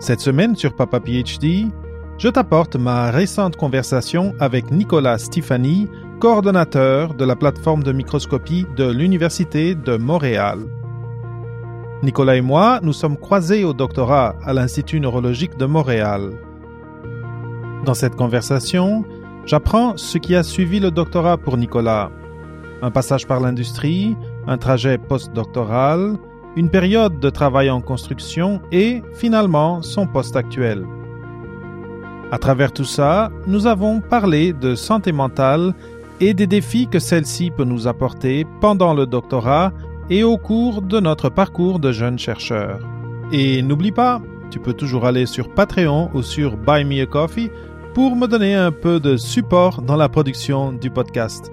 Cette semaine sur Papa PhD, je t'apporte ma récente conversation avec Nicolas Stéphanie, coordonnateur de la plateforme de microscopie de l'Université de Montréal. Nicolas et moi nous sommes croisés au doctorat à l'Institut neurologique de Montréal. Dans cette conversation, j'apprends ce qui a suivi le doctorat pour Nicolas. Un passage par l'industrie, un trajet postdoctoral, une période de travail en construction et, finalement, son poste actuel. À travers tout ça, nous avons parlé de santé mentale et des défis que celle-ci peut nous apporter pendant le doctorat et au cours de notre parcours de jeune chercheur. Et n'oublie pas, tu peux toujours aller sur Patreon ou sur Buy Me a Coffee pour me donner un peu de support dans la production du podcast.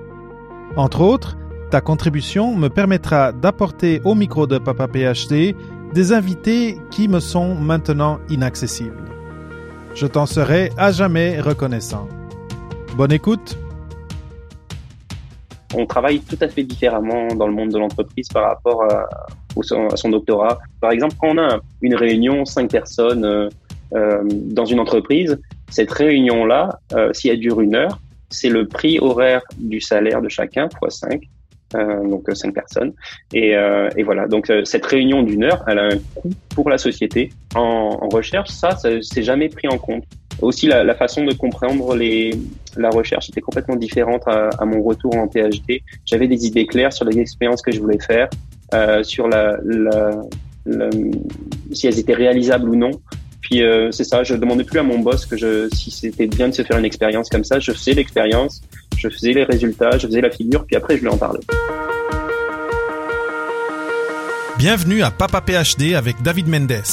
Entre autres, ta contribution me permettra d'apporter au micro de Papa PhD des invités qui me sont maintenant inaccessibles. Je t'en serai à jamais reconnaissant. Bonne écoute. On travaille tout à fait différemment dans le monde de l'entreprise par rapport à, son doctorat. Par exemple, quand on a une réunion, cinq personnes euh, euh, dans une entreprise, cette réunion-là, euh, si elle dure une heure, c'est le prix horaire du salaire de chacun fois 5 euh, donc euh, cinq personnes. Et, euh, et voilà, donc cette réunion d'une heure, elle a un coût pour la société. En, en recherche, ça, ça c'est jamais pris en compte. Aussi, la, la, façon de comprendre les, la recherche était complètement différente à, à mon retour en PhD. J'avais des idées claires sur les expériences que je voulais faire, euh, sur la, la, la, si elles étaient réalisables ou non. Puis euh, c'est ça, je demandais plus à mon boss que si c'était bien de se faire une expérience comme ça. Je faisais l'expérience, je faisais les résultats, je faisais la figure, puis après je lui en parlais. Bienvenue à Papa PhD avec David Mendes,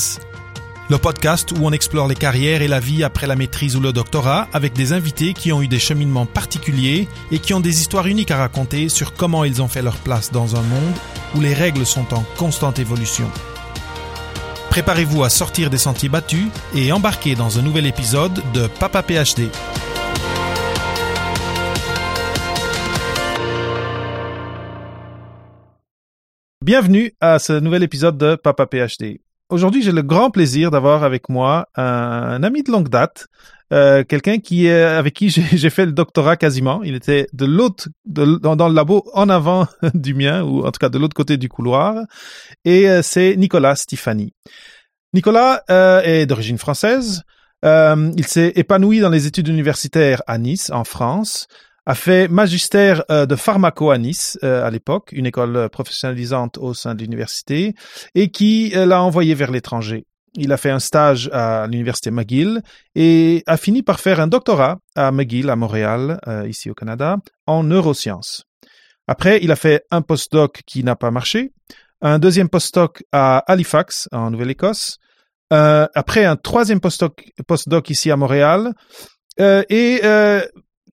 le podcast où on explore les carrières et la vie après la maîtrise ou le doctorat avec des invités qui ont eu des cheminements particuliers et qui ont des histoires uniques à raconter sur comment ils ont fait leur place dans un monde où les règles sont en constante évolution. Préparez-vous à sortir des sentiers battus et embarquer dans un nouvel épisode de Papa PhD. Bienvenue à ce nouvel épisode de Papa PhD. Aujourd'hui, j'ai le grand plaisir d'avoir avec moi un, ami de longue date, euh, quelqu'un qui est avec qui j'ai fait le doctorat quasiment. Il était de l'autre dans, dans, le labo en avant du mien ou en tout cas de l'autre côté du couloir. Et euh, c'est Nicolas Stéphanie. Nicolas euh, est d'origine française. Euh, il s'est épanoui dans les études universitaires à Nice, en France a fait magistère euh, de pharmaco à Nice euh, à l'époque, une école professionnalisante au sein de l'université, et qui euh, l'a envoyé vers l'étranger. Il a fait un stage à l'université McGill et a fini par faire un doctorat à McGill à Montréal, ici au Canada, en neurosciences. Après, il a fait un postdoc qui n'a pas marché, un deuxième postdoc à Halifax, en Nouvelle-Écosse, après un troisième postdoc, postdoc ici à Montréal, et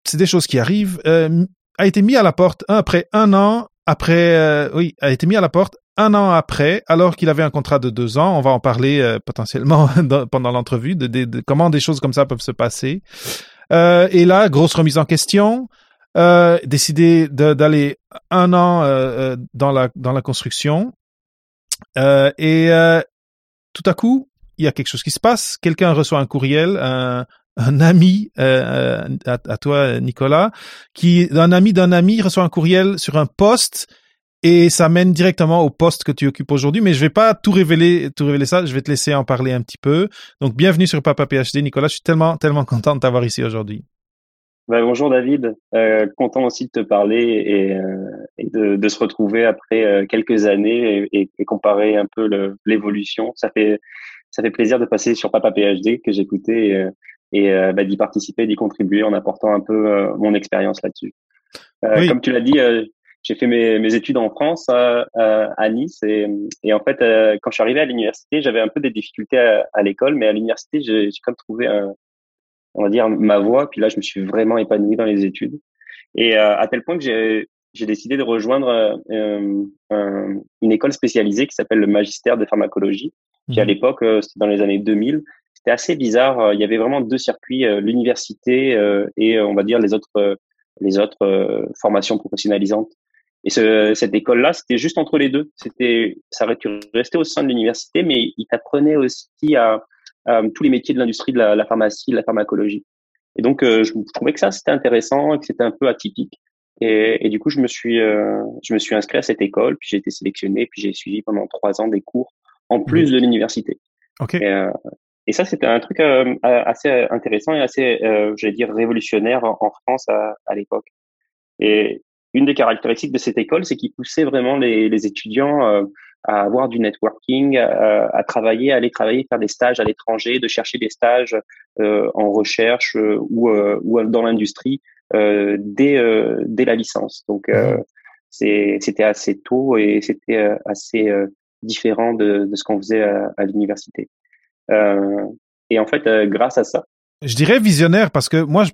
c'est des choses qui arrivent, euh, a été mis à la porte un après un an après, euh, oui, a été mis à la porte un an après, alors qu'il avait un contrat de deux ans. On va en parler euh, potentiellement pendant l'entrevue de, de, de, comment des choses comme ça peuvent se passer. Euh, et là, grosse remise en question. Euh, décider d'aller un an dans la dans la construction et tout à coup il y a quelque chose qui se passe. Quelqu'un reçoit un courriel, un, un ami euh, à, à, toi, Nicolas, qui un ami d'un ami reçoit un courriel sur un poste et ça mène directement au poste que tu occupes aujourd'hui. Mais je vais pas tout révéler, tout révéler ça. Je vais te laisser en parler un petit peu. Donc, bienvenue sur Papa PhD, Nicolas. Je suis tellement, tellement content de t'avoir ici aujourd'hui. Ben, bonjour David, euh, content aussi de te parler et, euh, de, se retrouver après euh, quelques années et, et, comparer un peu l'évolution. Ça fait ça fait plaisir de passer sur Papa PhD que j'écoutais euh, et euh, bah, d'y participer, d'y contribuer en apportant un peu euh, mon expérience là-dessus. Euh, comme tu l'as dit, j'ai fait mes, mes, études en France à, à Nice et, et, en fait, quand je suis arrivé à l'université, j'avais un peu des difficultés à, à l'école, mais à l'université, j'ai comme trouvé un, on va dire ma voie. Puis là, je me suis vraiment épanoui dans les études et à tel point que j'ai j'ai décidé de rejoindre euh, une école spécialisée qui s'appelle le magistère de pharmacologie, qui à mmh. l'époque, c'était dans les années 2000, c'était assez bizarre. Euh, il y avait vraiment deux circuits, euh, l'université euh, et on va dire les autres les autres formations professionnalisantes. Et ce, cette école-là, c'était juste entre les deux. C'était, ça restait au sein de l'université, mais il t'apprenait aussi à, tous les métiers de l'industrie de la, la, pharmacie, de la pharmacologie. Et donc, je, trouvais que ça, c'était intéressant et que c'était un peu atypique. Et, et, du coup, je me suis, je me suis inscrit à cette école, puis j'ai été sélectionné, puis j'ai suivi pendant trois ans des cours en plus de l'université. Okay. Et, et ça, c'était un truc euh, assez intéressant et assez, euh, j'allais dire, révolutionnaire en, France à, à l'époque. Et une des caractéristiques de cette école, c'est qu'il poussait vraiment les, les étudiants euh, à avoir du networking, à, à, travailler, à aller travailler, faire des stages à l'étranger, de chercher des stages euh, en recherche ou, ou dans l'industrie dès, dès la licence. Donc, c'était assez tôt et c'était assez différent de, de ce qu'on faisait à, à l'université. Euh, et en fait, euh, grâce à ça. Je dirais visionnaire parce que moi, je,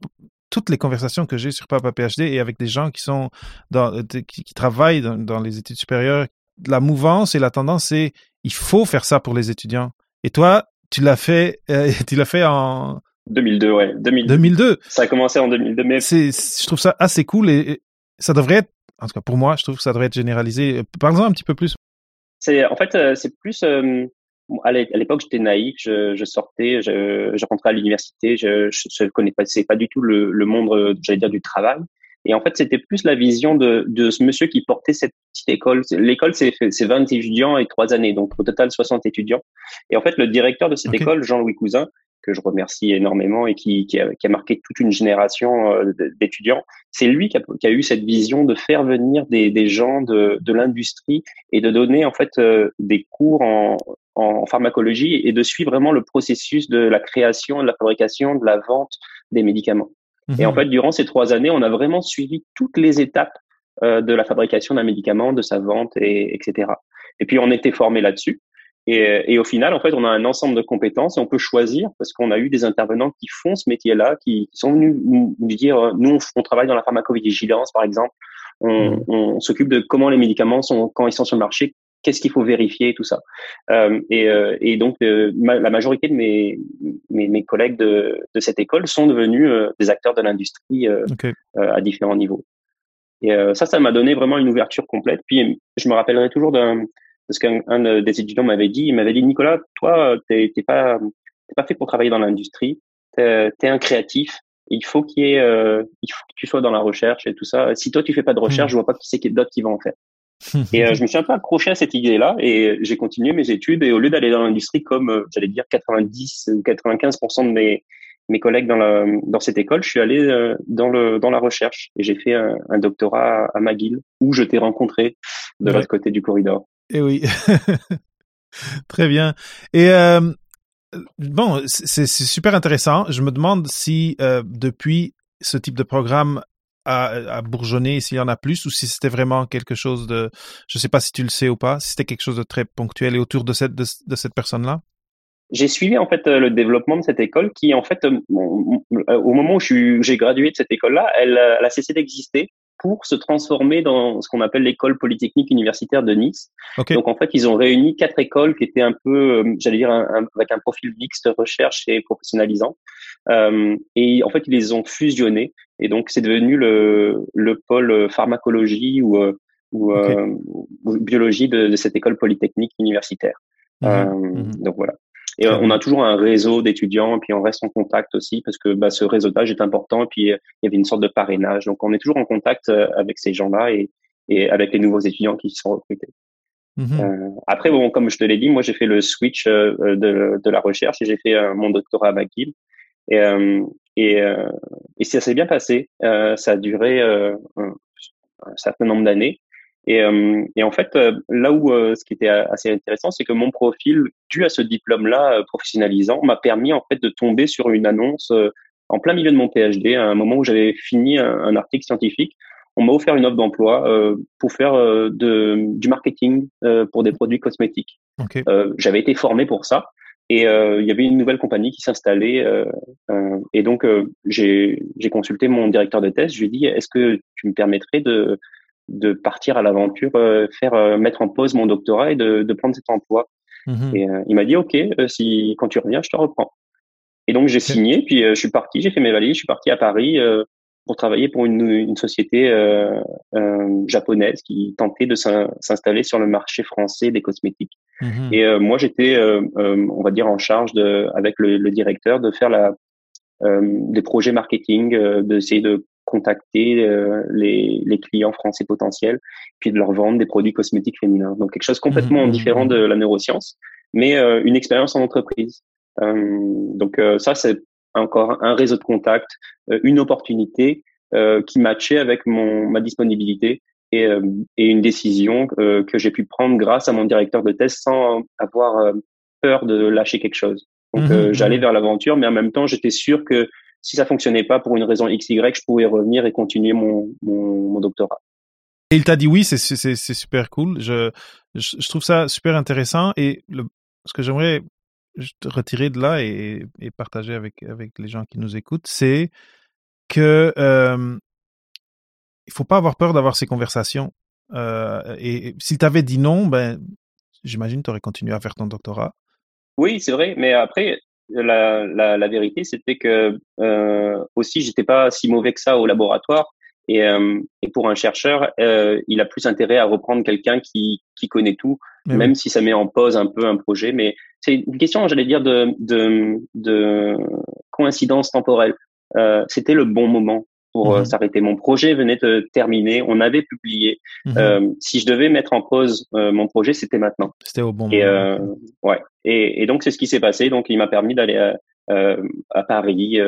toutes les conversations que j'ai sur Papa PhD et avec des gens qui sont dans, euh, qui, qui travaillent dans, dans, les études supérieures, la mouvance et la tendance, c'est il faut faire ça pour les étudiants. Et toi, tu l'as fait, euh, tu l'as fait en 2002, ouais, 2002. 2002. Ça a commencé en 2002, mais c'est, je trouve ça assez cool et, et, ça devrait être, en tout cas pour moi, je trouve que ça devrait être généralisé. Parlons un petit peu plus. C'est, en fait, c'est plus. Euh, à l'époque, j'étais naïf, je, je sortais, je, je, rentrais à l'université, je, je connaissais pas du tout le, le monde, j'allais dire, du travail. Et en fait, c'était plus la vision de, de ce monsieur qui portait cette petite école. L'école, c'est 20 étudiants et trois années, donc au total 60 étudiants. Et en fait, le directeur de cette école, Jean-Louis Cousin, que je remercie énormément et qui, qui, a, qui a marqué toute une génération euh, d'étudiants, c'est lui qui a, qui a, eu cette vision de faire venir des, des gens de, de l'industrie et de donner en fait euh, des cours en, en pharmacologie et de suivre vraiment le processus de la création, de la fabrication, de la vente des médicaments. Et en mhm. fait, durant ces trois années, on a vraiment suivi toutes les étapes euh, de la fabrication d'un médicament, de sa vente, et, etc. Et puis, on était formé là-dessus. Et, et, au final, en fait, on a un ensemble de compétences et on peut choisir parce qu'on a eu des intervenants qui font ce métier-là, qui, qui, sont venus nous, dire, nous, on, travaille dans la pharmacovigilance, par exemple. On, mhm. on s'occupe de comment les médicaments sont, quand ils sont sur le marché, qu'est-ce qu'il faut vérifier, tout ça. Euh, et, euh, et, donc, euh, la majorité de mes, mes, mes, collègues de, de cette école sont devenus des acteurs de l'industrie okay. à différents niveaux. Et ça, ça m'a donné vraiment une ouverture complète. Puis, je me rappellerai toujours d'un parce qu'un des étudiants m'avait dit, il m'avait dit, Nicolas, toi, t'es pas, t'es pas fait pour travailler dans l'industrie. T'es es un créatif. Il faut qu'il y ait, il faut que tu sois dans la recherche et tout ça. Si toi tu fais pas de recherche, mmh. je vois pas qui c'est d'autres qui vont en faire et euh, je me suis un peu accroché à cette idée-là et j'ai continué mes études et au lieu d'aller dans l'industrie comme euh, j'allais dire 90 ou 95% de mes mes collègues dans la dans cette école, je suis allé euh, dans le dans la recherche et j'ai fait un, un, doctorat à, McGill où je t'ai rencontré de l'autre côté du corridor. Et eh oui. Très bien. Et bon, c'est super intéressant. Je me demande si depuis ce type de programme à, à bourgeonner s'il y en a plus ou si c'était vraiment quelque chose de, je sais pas si tu le sais ou pas, si c'était quelque chose de très ponctuel et autour de cette, de, de cette personne-là? J'ai suivi en fait euh, le développement de cette école qui en fait euh, au moment où j'ai gradué de cette école-là, elle, elle, a cessé d'exister pour se transformer dans ce qu'on appelle l'école polytechnique universitaire de Nice. Okay. Donc en fait, ils ont réuni quatre écoles qui étaient un peu, euh, j'allais dire, un, avec un profil mixte recherche et professionnalisant. Euh, et en fait, ils les ont fusionnés. Et donc, c'est devenu le, le pôle pharmacologie ou, euh, ou, okay. euh, ou biologie de, de, cette école polytechnique universitaire. Mmh. Euh, mmh. Donc voilà. Et on a toujours un réseau d'étudiants, et puis on reste en contact aussi parce que bah, ce réseautage est important. Et puis il y avait une sorte de parrainage, donc on est toujours en contact euh, avec ces gens-là et, et avec les nouveaux étudiants qui sont recrutés. Mmh. Euh, après, bon, comme je te l'ai dit, moi j'ai fait le switch euh, de, de, la recherche et j'ai fait euh, mon doctorat à McGill. Et, euh, et, euh, et ça s'est bien passé. Euh, ça a duré un, un, certain nombre d'années. Et, et, en fait, là où ce qui était assez intéressant, c'est que mon profil, dû à ce diplôme-là professionnalisant, m'a permis en fait de tomber sur une annonce en plein milieu de mon PhD, à un moment où j'avais fini un, un, article scientifique. On m'a offert une offre d'emploi euh, pour faire euh, de, du marketing euh, pour des produits cosmétiques. Okay. j'avais été formé pour ça. Et euh, il y avait une nouvelle compagnie qui s'installait. Euh, euh, et donc, euh, j'ai consulté mon directeur de thèse. Je lui ai dit, est-ce que tu me permettrais de, de partir à l'aventure, euh, faire euh, mettre en pause mon doctorat et de, de prendre cet emploi mmh. Et il m'a dit, OK, si quand tu reviens, je te reprends. Et donc, j'ai signé, puis je suis parti, j'ai fait mes valises, je suis parti à Paris pour travailler pour une, une société euh, euh, japonaise qui tentait de s'installer sur le marché français des cosmétiques. Mhm. Et euh, moi, j'étais, on va dire, en charge de, avec le, le directeur de faire la, des projets marketing, d'essayer de contacter les, les, clients français potentiels, puis de leur vendre des produits cosmétiques féminins. Donc quelque chose complètement mhm. différent de la neuroscience, mais une expérience en entreprise. donc ça, c'est encore un réseau de contacts, euh, une opportunité euh, qui matchait avec mon ma disponibilité et, euh, et une décision que j'ai pu prendre grâce à mon directeur de thèse sans avoir peur de lâcher quelque chose. Donc mmh j'allais mmh vers l'aventure, mais en même temps j'étais sûr que si ça fonctionnait pas pour une raison X Y, je pouvais revenir et continuer mon, mon, mon doctorat. Et il t'a dit oui, c'est super cool. Je, je, trouve ça super intéressant et le, ce que j'aimerais retirer de là et, et, partager avec, les gens qui nous écoutent, c'est que euh, il faut pas avoir peur d'avoir ces conversations. Euh, et, si tu avais dit non, ben, j'imagine tu aurais continué à faire ton doctorat. Oui, c'est vrai, mais après, la vérité, c'était que euh, aussi, j'étais pas si mauvais que ça au laboratoire. Et, euh, et pour un chercheur, euh, il a plus intérêt à reprendre quelqu'un qui, qui connaît tout, même si ça met en pause un peu un projet. Mais c'est une question, j'allais dire, de, de, de coïncidence temporelle. Euh, c'était le bon moment pour euh, mhm. s'arrêter. Mon projet venait de terminer, on avait publié. Euh, si je devais mettre en pause euh, mon projet, c'était maintenant. C'était au bon et, moment. Euh, ouais. Et, et donc c'est ce qui s'est passé. Donc il m'a permis d'aller à, à Paris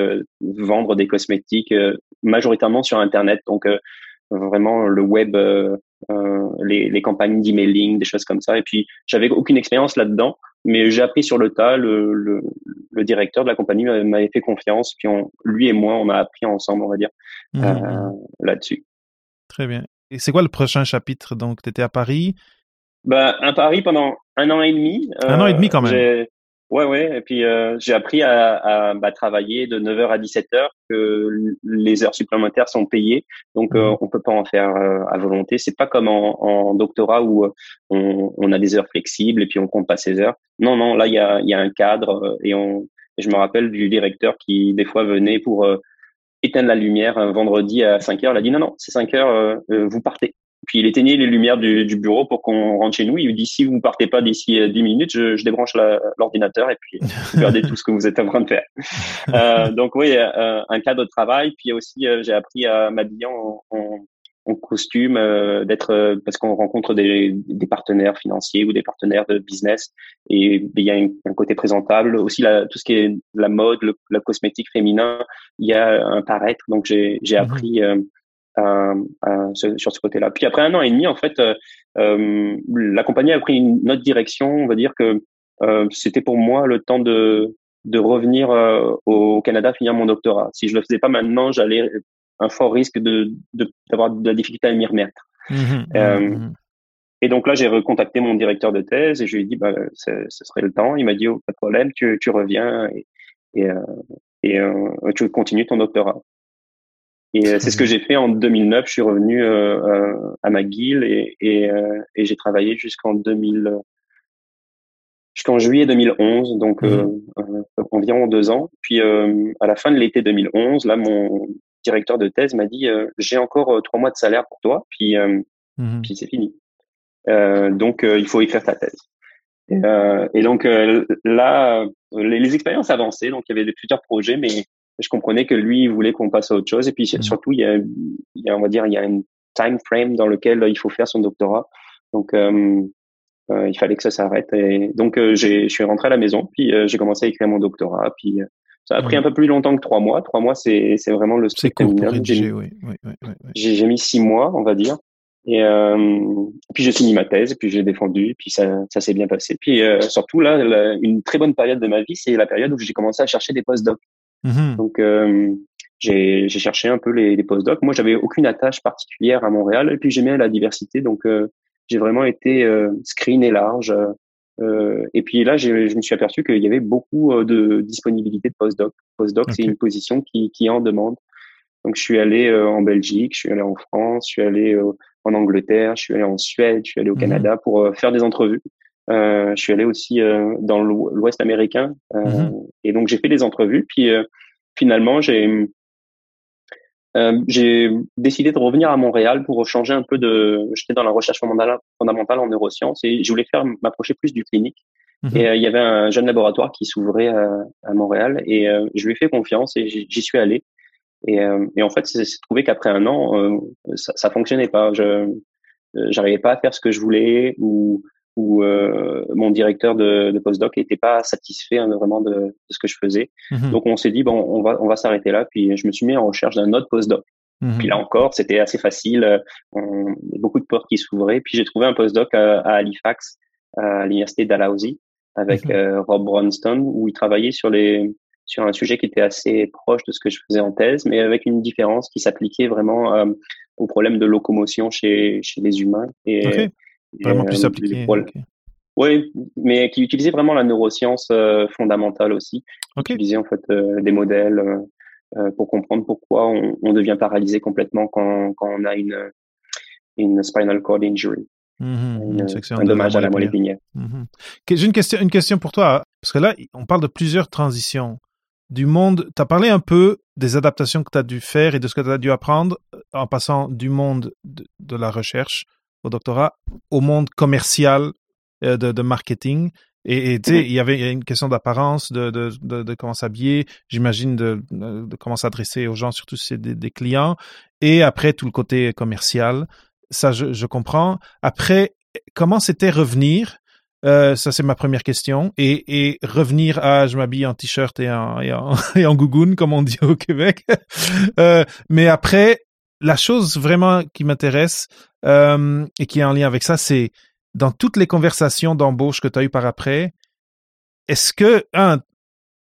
vendre des cosmétiques majoritairement sur Internet. Donc vraiment le web euh, les, les, campagnes d'emailing, des choses comme ça. Et puis, j'avais aucune expérience là-dedans, mais j'ai appris sur le tas. Le, le, le directeur de la compagnie m'avait fait confiance, puis on, lui et moi, on a appris ensemble, on va dire, mmh, euh, mmh. là-dessus. Très bien. Et c'est quoi le prochain chapitre? Donc, tu étais à Paris? Bah, À Paris pendant un an et demi. Un an et demi quand même. Ouais, ouais. Et puis euh, j'ai appris à, à bah, travailler de 9h à 17h, que les heures supplémentaires sont payées, donc euh, mhm. on peut pas en faire euh, à volonté. C'est pas comme en, en doctorat où euh, on, on, a des heures flexibles et puis on compte pas ses heures. Non, non, là il y a, y a un cadre et on. je me rappelle du directeur qui des fois venait pour éteindre la lumière un vendredi à 5 heures. Il a dit non, non, c'est 5 heures, vous partez. Puis il éteignait les lumières du, du bureau pour qu'on rentre chez nous. Il dit si vous partez pas d'ici 10 euh, minutes, je, je débranche l'ordinateur et puis regardez tout ce que vous êtes en train de faire. Euh, donc oui, euh, un cadre de travail. Puis aussi, euh, j'ai appris à m'habiller en, en, en, costume, euh, d'être parce qu'on rencontre des, des, partenaires financiers ou des partenaires de business et il y a un, côté présentable. Aussi, la, tout ce qui est la mode, le, le cosmétique féminin, il y a un paraître. Donc j'ai sur ce côté-là. Puis après un an et demi, en fait, euh, euh, la compagnie a pris une autre direction. On va dire que euh, c'était pour moi le temps de de revenir au Canada finir mon doctorat. Si je le faisais pas maintenant, j'allais un fort risque de d'avoir de, la difficulté à m'y remettre. Mmh mmh mmh et donc là, j'ai recontacté mon directeur de thèse et je lui ai dit, bah, ce serait le temps. Il m'a dit, oh, pas de problème, tu, tu reviens et, et, et tu continues ton doctorat. Et euh, c'est ce que j'ai fait en 2009. Je suis revenu euh, euh, à McGill et, et, et j'ai travaillé jusqu'en 2000, jusqu'en juillet 2011, donc mmh. environ deux ans. Puis à la fin de l'été 2011, là, mon directeur de thèse m'a dit j'ai encore trois mois de salaire pour toi, puis mmh. puis c'est fini. donc il faut écrire ta thèse. Et, et donc là, les, les, expériences avançaient, donc il y avait plusieurs projets, mais je comprenais que lui, il voulait qu'on passe à autre chose. Et puis mm. surtout, il y, a, il y a, on va dire, il y a un time frame dans lequel il faut faire son doctorat. Donc, euh, euh, il fallait que ça s'arrête. Et donc, euh, j'ai, je suis rentré à la maison, puis euh, j'ai commencé à écrire mon doctorat. Puis ça a pris un peu plus longtemps que trois mois. Trois mois, c'est, c'est vraiment le C'est court pour rédiger, oui. oui, oui, oui j'ai, mis six mois, on va dire. Et puis j'ai fini ma thèse, puis j'ai défendu, puis ça, ça s'est bien passé. Puis surtout là, une très bonne période de ma vie, c'est la période où j'ai commencé à chercher des postdocs. Mmh Donc, euh, j'ai cherché un peu les, les postdocs. Moi, j'avais aucune attache particulière à Montréal, et puis j'aimais la diversité. Donc, euh, j'ai vraiment été euh, screené large. Euh, et puis là, je me suis aperçu qu'il y avait beaucoup euh, de disponibilité de postdoc. Postdoc, c'est une position qui, qui en demande. Donc, je suis allé en Belgique, je suis allé en France, je suis allé en Angleterre, je suis allé en Suède, je suis allé au mmh Canada pour faire des entrevues. Euh, je suis allé aussi euh, dans l'Ouest américain euh, mhm. et donc j'ai fait des entrevues. Puis finalement, j'ai euh, j'ai décidé de revenir à Montréal pour changer un peu de. J'étais dans la recherche fondamentale, en neurosciences et je voulais faire m'approcher plus du clinique. Mhm. Et euh, il y avait un jeune laboratoire qui s'ouvrait à, Montréal et euh, je lui ai fait confiance et j'y suis allé. Et, et en fait, c'est trouvé qu'après un an, ça, ça fonctionnait pas. Je j'arrivais pas à faire ce que je voulais ou où euh, mon directeur de, de postdoc n'était pas satisfait hein, vraiment de, de, ce que je faisais. Mhm. Donc on s'est dit bon, on va on va s'arrêter là. Puis je me suis mis en recherche d'un autre postdoc. Mhm. Puis là encore, c'était assez facile. On, beaucoup de portes qui s'ouvraient. Puis j'ai trouvé un postdoc à, à Halifax, à l'université Dalhousie, avec mhm. euh, Rob Bronston, où il travaillait sur les sur un sujet qui était assez proche de ce que je faisais en thèse, mais avec une différence qui s'appliquait vraiment euh, au problème de locomotion chez chez les humains. Et, Vraiment plus euh, appliqué. Oui, mais qui utilisait vraiment la neuroscience euh, fondamentale aussi. Okay. Utilisait en fait euh, des modèles pour comprendre pourquoi on, on, devient paralysé complètement quand, quand on a une, une spinal cord injury. Mmh, un dommage à la moelle épinière. Mmh. J'ai une question, une question pour toi, parce que là, on parle de plusieurs transitions. Du monde, tu as parlé un peu des adaptations que tu as dû faire et de ce que tu as dû apprendre en passant du monde de, de la recherche au doctorat au monde commercial euh, de, marketing. Et tu sais, il y avait une question d'apparence, de, de, de, comment s'habiller, j'imagine de, comment s'adresser aux gens, surtout si c'est des, clients. Et après, tout le côté commercial. Ça, je, je comprends. Après, comment c'était revenir? Euh, ça, c'est ma première question. Et, et revenir à je m'habille en t-shirt et en, et en, et en gougoune, comme on dit au Québec. euh, mais après, la chose vraiment qui m'intéresse euh, et qui est en lien avec ça, c'est dans toutes les conversations d'embauche que tu as eues par après, est-ce que, un,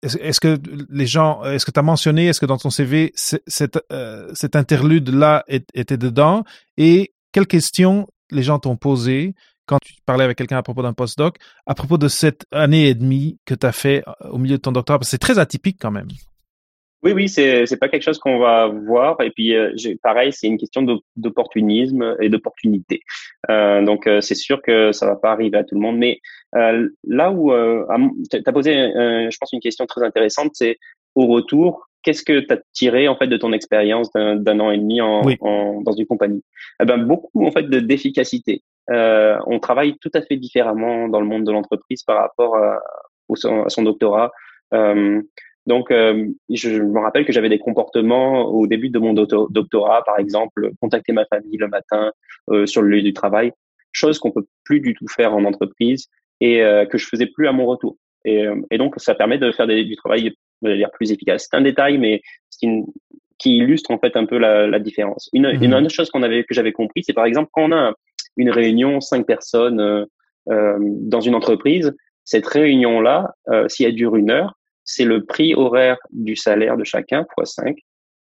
est-ce que les gens, est-ce que tu as mentionné, est-ce que dans ton CV, cet, euh, cet interlude-là était dedans? Et quelles questions les gens t'ont posées quand tu parlais avec quelqu'un à propos d'un postdoc, à propos de cette année et demie que tu as fait au milieu de ton doctorat, parce que c'est très atypique quand même. Oui, oui, c'est c'est pas quelque chose qu'on va voir. Et puis, euh, pareil, c'est une question d'opportunisme et d'opportunité. Euh, donc, euh, c'est sûr que ça va pas arriver à tout le monde. Mais euh, là où euh, tu as posé, je pense, une question très intéressante, c'est au retour, qu'est-ce que tu as tiré en fait de ton expérience d'un an et demi en, en, dans une compagnie? Eh ben, beaucoup en fait d'efficacité. on travaille tout à fait différemment dans le monde de l'entreprise par rapport à, à son doctorat. Euh, donc, euh, je, me rappelle que j'avais des comportements au début de mon doctorat, par exemple, contacter ma famille le matin euh, sur le lieu du travail, chose qu'on peut plus du tout faire en entreprise et euh, que je faisais plus à mon retour. Et, et donc, ça permet de faire des, du travail dire plus efficace. C'est un détail, mais qui, qui illustre en fait un peu la, la différence. Une, mmh une, autre chose qu'on avait que j'avais compris, c'est par exemple quand on a une réunion cinq personnes euh, dans une entreprise, cette réunion là, si elle dure une heure, c'est le prix horaire du salaire de chacun fois 5,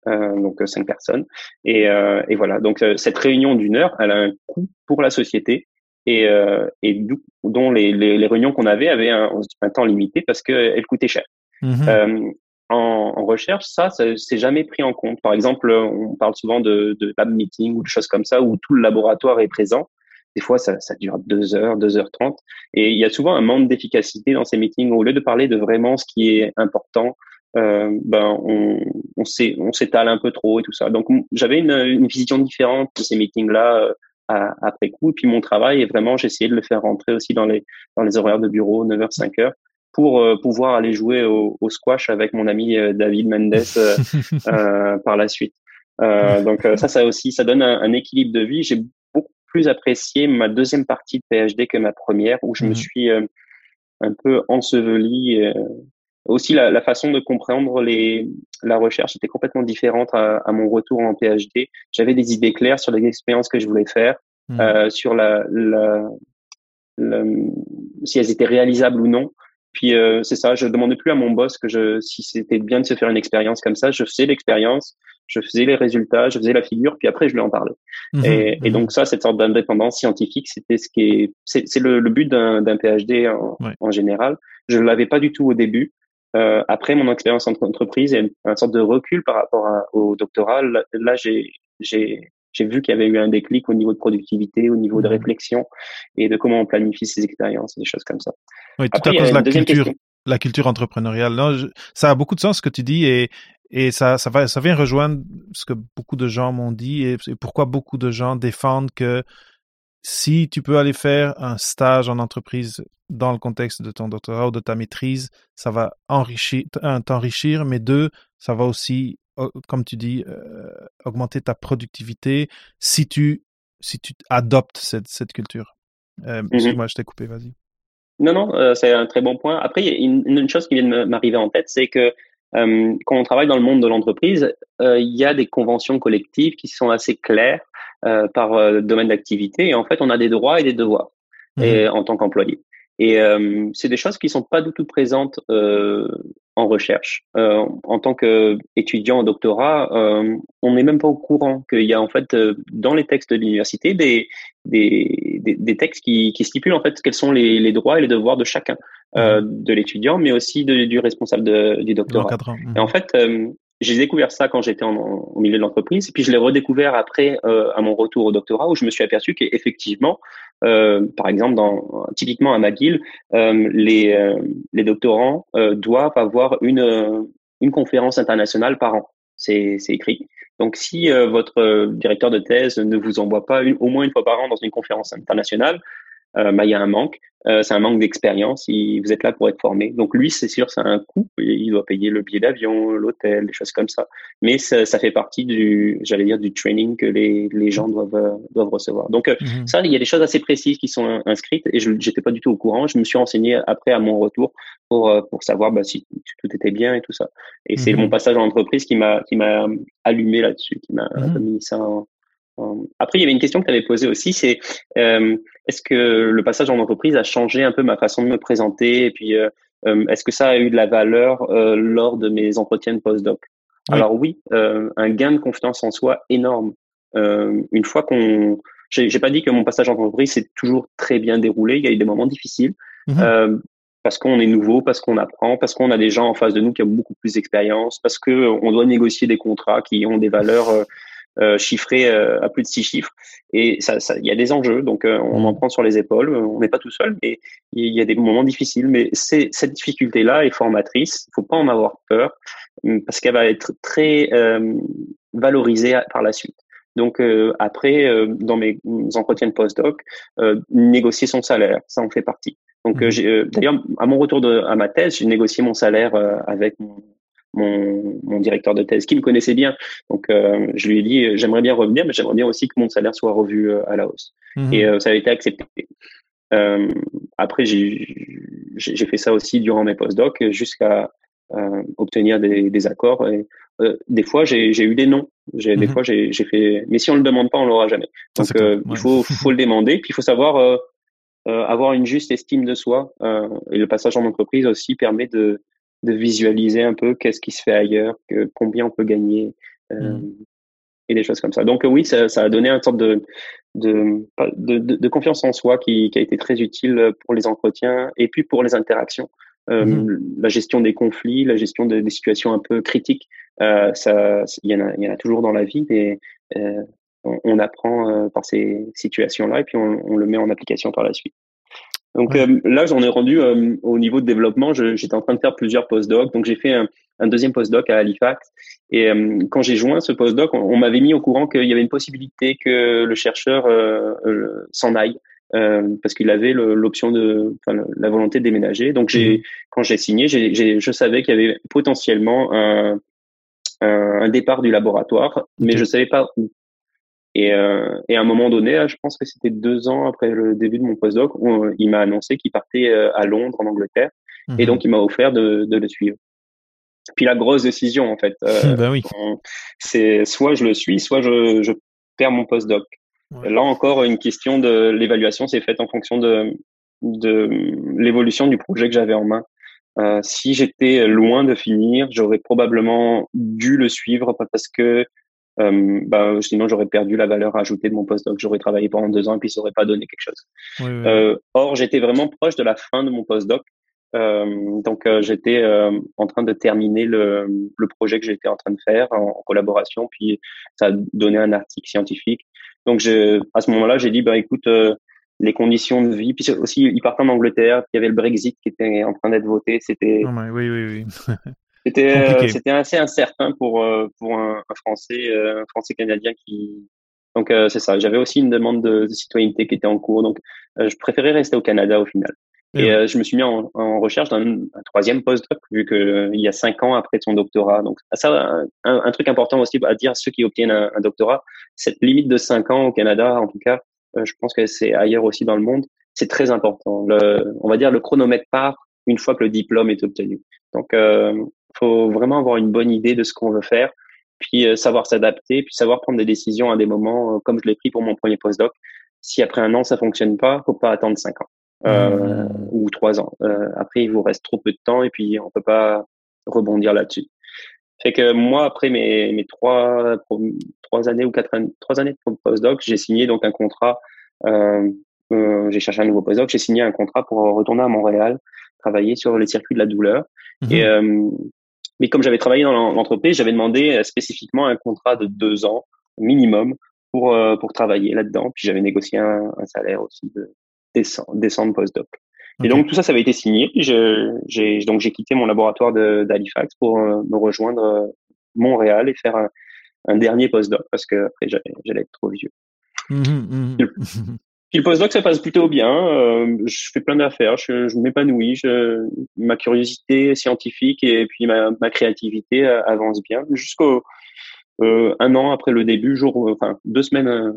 euh, donc 5 euh, personnes. Et, euh, et voilà, donc euh, cette réunion d'une heure, elle a un coût pour la société et, euh, et dont les, les, les réunions qu'on avait avaient un, un, temps limité parce qu'elles coûtaient cher. Mm-hmm. En, en, recherche, ça, ça c'est jamais pris en compte. Par exemple, on parle souvent de, de lab meeting ou de choses comme ça où tout le laboratoire est présent. Des fois, ça, ça dure deux heures, deux heures trente. Et il y a souvent un manque d'efficacité dans ces meetings. Au lieu de parler de vraiment ce qui est important, euh, ben on, on s'étale un peu trop et tout ça. Donc j'avais une, une, vision différente de ces meetings-là euh, après coup. Et puis mon travail est vraiment, j'ai essayé de le faire rentrer aussi dans les dans les horaires de bureau, 9h, 5h pour euh, pouvoir aller jouer au, au, squash avec mon ami euh, David Mendes euh, par la suite. donc ça, ça aussi, ça donne un, un équilibre de vie. J'ai plus apprécié ma deuxième partie de PhD que ma première, où je me mhm. suis euh, un peu enseveli. Euh, aussi, la, la, façon de comprendre les, la recherche était complètement différente à, à mon retour en PhD. J'avais des idées claires sur les expériences que je voulais faire, mhm. euh, sur la, la, la, si elles étaient réalisables ou non. Puis euh, c'est ça, je demandais plus à mon boss que je, si c'était bien de se faire une expérience comme ça. Je faisais l'expérience, je faisais les résultats, je faisais la figure, puis après je lui en parlais. Mhm, et, et, mhm. donc ça, cette sorte d'indépendance scientifique, c'était ce qui est, c'est le, le, but d'un PhD en, en, général. Je ne l'avais pas du tout au début. Euh, après mon expérience en entreprise et une, une, sorte de recul par rapport à, au doctorat, là, j'ai j'ai j'ai vu qu'il y avait eu un déclic au niveau de productivité, au niveau de mhm. réflexion et de comment on planifie ses expériences, des choses comme ça. Oui, tout à cause de la culture, la culture entrepreneuriale. Non, ça a beaucoup de sens ce que tu dis et, Et ça, ça, va, ça vient rejoindre ce que beaucoup de gens m'ont dit et, pourquoi beaucoup de gens défendent que si tu peux aller faire un stage en entreprise dans le contexte de ton doctorat ou de ta maîtrise, ça va enrichir, t'enrichir, mais deux, ça va aussi, comme tu dis, euh, augmenter ta productivité si tu, si tu adoptes cette, cette culture. Euh, mm moi je t'ai coupé, vas-y. Non, non, euh, c'est un très bon point. Après, il y a une, une chose qui vient de m'arriver en tête, c'est que quand on travaille dans le monde de l'entreprise, il y a des conventions collectives qui sont assez claires par domaine d'activité. Et en fait, on a des droits et des devoirs et, en tant qu'employé. Et euh, c'est des choses qui sont pas du tout présentes euh, en recherche. Euh, en tant qu'étudiant en doctorat, euh, on n'est même pas au courant qu'il y a en fait dans les textes de l'université des, des, des, des, textes qui, qui stipulent en fait quels sont les, les droits et les devoirs de chacun, mmh. de l'étudiant, mais aussi de, du responsable de, du doctorat. Et en fait, j'ai découvert ça quand j'étais au milieu de l'entreprise, puis je l'ai redécouvert après euh, à mon retour au doctorat où je me suis aperçu qu'effectivement, euh, par exemple, dans, typiquement à McGill, euh, les, euh, les doctorants euh, doivent avoir une, une conférence internationale par an. C'est écrit. Donc, si votre directeur de thèse ne vous envoie pas une, au moins une fois par an dans une conférence internationale, euh, bah, il y a un manque. Euh, c'est un manque d'expérience. Vous êtes là pour être formé. Donc lui, c'est sûr, c'est un coût. Il doit payer le billet d'avion, l'hôtel, des choses comme ça. Mais ça, ça fait partie du, j'allais dire, du training que les, les gens doivent doivent recevoir. Donc mhm. ça, il y a des choses assez précises qui sont inscrites et je n'étais pas du tout au courant. Je me suis renseigné après à mon retour pour euh, pour savoir bah, si tout était bien et tout ça. Et c'est mhm. mon passage en entreprise qui m'a qui m'a allumé là-dessus, qui m'a mhm. mis ça en, après, il y avait une question que tu avais posée aussi, c'est euh, est-ce que le passage en entreprise a changé un peu ma façon de me présenter? Et puis euh, euh est-ce que ça a eu de la valeur euh, lors de mes entretiens de postdoc? Alors oui, euh, un gain de confiance en soi énorme. une fois qu'on, j'ai pas dit que mon passage en entreprise s'est toujours très bien déroulé, il y a eu des moments difficiles. Mmh parce qu'on est nouveau, parce qu'on apprend, parce qu'on a des gens en face de nous qui ont beaucoup plus d'expérience, parce que on doit négocier des contrats qui ont des valeurs euh, chiffré euh, à plus de six chiffres. Et ça, ça, il y a des enjeux, donc euh, on en prend sur les épaules. On n'est pas tout seul, mais il y a des moments difficiles. Mais c'est cette difficulté-là est formatrice. Il faut pas en avoir peur hum, parce qu'elle va être très valorisée par la suite. Donc après, dans mes entretiens de postdoc, négocier son salaire, ça en fait partie. Donc mmh. d'ailleurs, à mon retour de, à ma thèse, j'ai négocié mon salaire avec mon, mon, mon, directeur de thèse qui me connaissait bien. Donc, euh, je lui ai dit, euh, j'aimerais bien revenir, mais j'aimerais bien aussi que mon salaire soit revu euh, à la hausse. Mhm. Et ça a été accepté. après, j'ai fait ça aussi durant mes postdocs jusqu'à obtenir des, des, accords. Et, des fois, j'ai eu des noms. Des mhm. fois, j'ai fait. Mais si on le demande pas, on l'aura jamais. Donc, il faut, faut le demander. Puis, il faut savoir avoir une juste estime de soi. et le passage en entreprise aussi permet de de visualiser un peu qu'est-ce qui se fait ailleurs, que, combien on peut gagner euh, mm. et des choses comme ça. Donc oui, ça, ça a donné une sorte de de, de, de, confiance en soi qui, qui, a été très utile pour les entretiens et puis pour les interactions. Euh. La gestion des conflits, la gestion de, des situations un peu critiques, euh, ça, il y en a, y en a toujours dans la vie, mais euh, on, on, apprend euh, par ces situations-là et puis on, on, le met en application par la suite. Donc euh, là, j'en ai rendu euh, au niveau de développement. J'étais en train de faire plusieurs postdocs. Donc j'ai fait un, un, deuxième postdoc à Halifax. Et euh, quand j'ai joint ce postdoc, on, on m'avait mis au courant qu'il y avait une possibilité que le chercheur s'en aille. parce qu'il avait l'option de, enfin, la volonté de déménager. Donc j'ai, mmh. quand j'ai signé, j'ai, je savais qu'il y avait potentiellement un, un, départ du laboratoire, mais je savais pas où. Et, euh, et, à un moment donné, je pense que c'était deux ans après le début de mon postdoc, où euh, il m'a annoncé qu'il partait euh, à Londres, en Angleterre, et mhm. donc il m'a offert de, de, le suivre. Puis la grosse décision, en fait, euh, ben oui. c'est soit je le suis, soit je, je perds mon postdoc. Là encore, une question de l'évaluation s'est faite en fonction de, de l'évolution du projet que j'avais en main. Euh, si j'étais loin de finir, j'aurais probablement dû le suivre parce que euh, bah, sinon j'aurais perdu la valeur ajoutée de mon postdoc. J'aurais travaillé pendant deux ans et puis ça aurait pas donné quelque chose. Euh, or, j'étais vraiment proche de la fin de mon postdoc. Euh, donc euh, j'étais euh, en train de terminer le, le projet que j'étais en train de faire en, collaboration, puis ça a donné un article scientifique. Donc je, à ce moment-là, j'ai dit bah écoute, les conditions de vie, puis aussi il partait en Angleterre, il y avait le Brexit qui était en train d'être voté, c'était. oui oui oui. C'était c'était assez incertain pour pour un, Français un Français canadien qui donc c'est ça. J'avais aussi une demande de, citoyenneté qui était en cours, donc je préférais rester au Canada au final. Et euh, je me suis mis en, en recherche d'un troisième postdoc, vu que euh, il y a cinq ans après son doctorat. Donc ça, un, un, truc important aussi à dire à ceux qui obtiennent un, un, doctorat, cette limite de cinq ans au Canada, en tout cas, euh, je pense que c'est ailleurs aussi dans le monde, c'est très important. Le, on va dire le chronomètre part une fois que le diplôme est obtenu. Donc, euh, faut vraiment avoir une bonne idée de ce qu'on veut faire, puis savoir s'adapter, puis savoir prendre des décisions à des moments, comme je l'ai pris pour mon premier postdoc. Si après un an ça fonctionne pas, faut pas attendre cinq ans euh, mmh. ou trois ans. Euh, après, il vous reste trop peu de temps et puis on peut pas rebondir là-dessus. Fait que moi, après mes, mes trois, trois années ou quatre années, trois années de postdoc, j'ai signé donc un contrat. Euh, euh, j'ai cherché un nouveau postdoc. J'ai signé un contrat pour retourner à Montréal, travailler sur les circuits de la douleur. Mmh. Et euh, mais comme j'avais travaillé dans l'entreprise, j'avais demandé spécifiquement un contrat de deux ans minimum pour pour travailler là-dedans. Puis j'avais négocié un, un salaire aussi de décembre, post-doc. Et donc tout ça, ça avait été signé. J'ai donc j'ai quitté mon laboratoire d'Halifax pour euh, me rejoindre euh, Montréal et faire un, dernier post-doc parce que après j'allais être trop vieux. Mmh mmh puis le postdoc, ça passe plutôt bien. Euh, je fais plein d'affaires, je, je m'épanouis, ma curiosité scientifique et puis ma, ma créativité avance bien jusqu'au un an après le début, jour, enfin deux semaines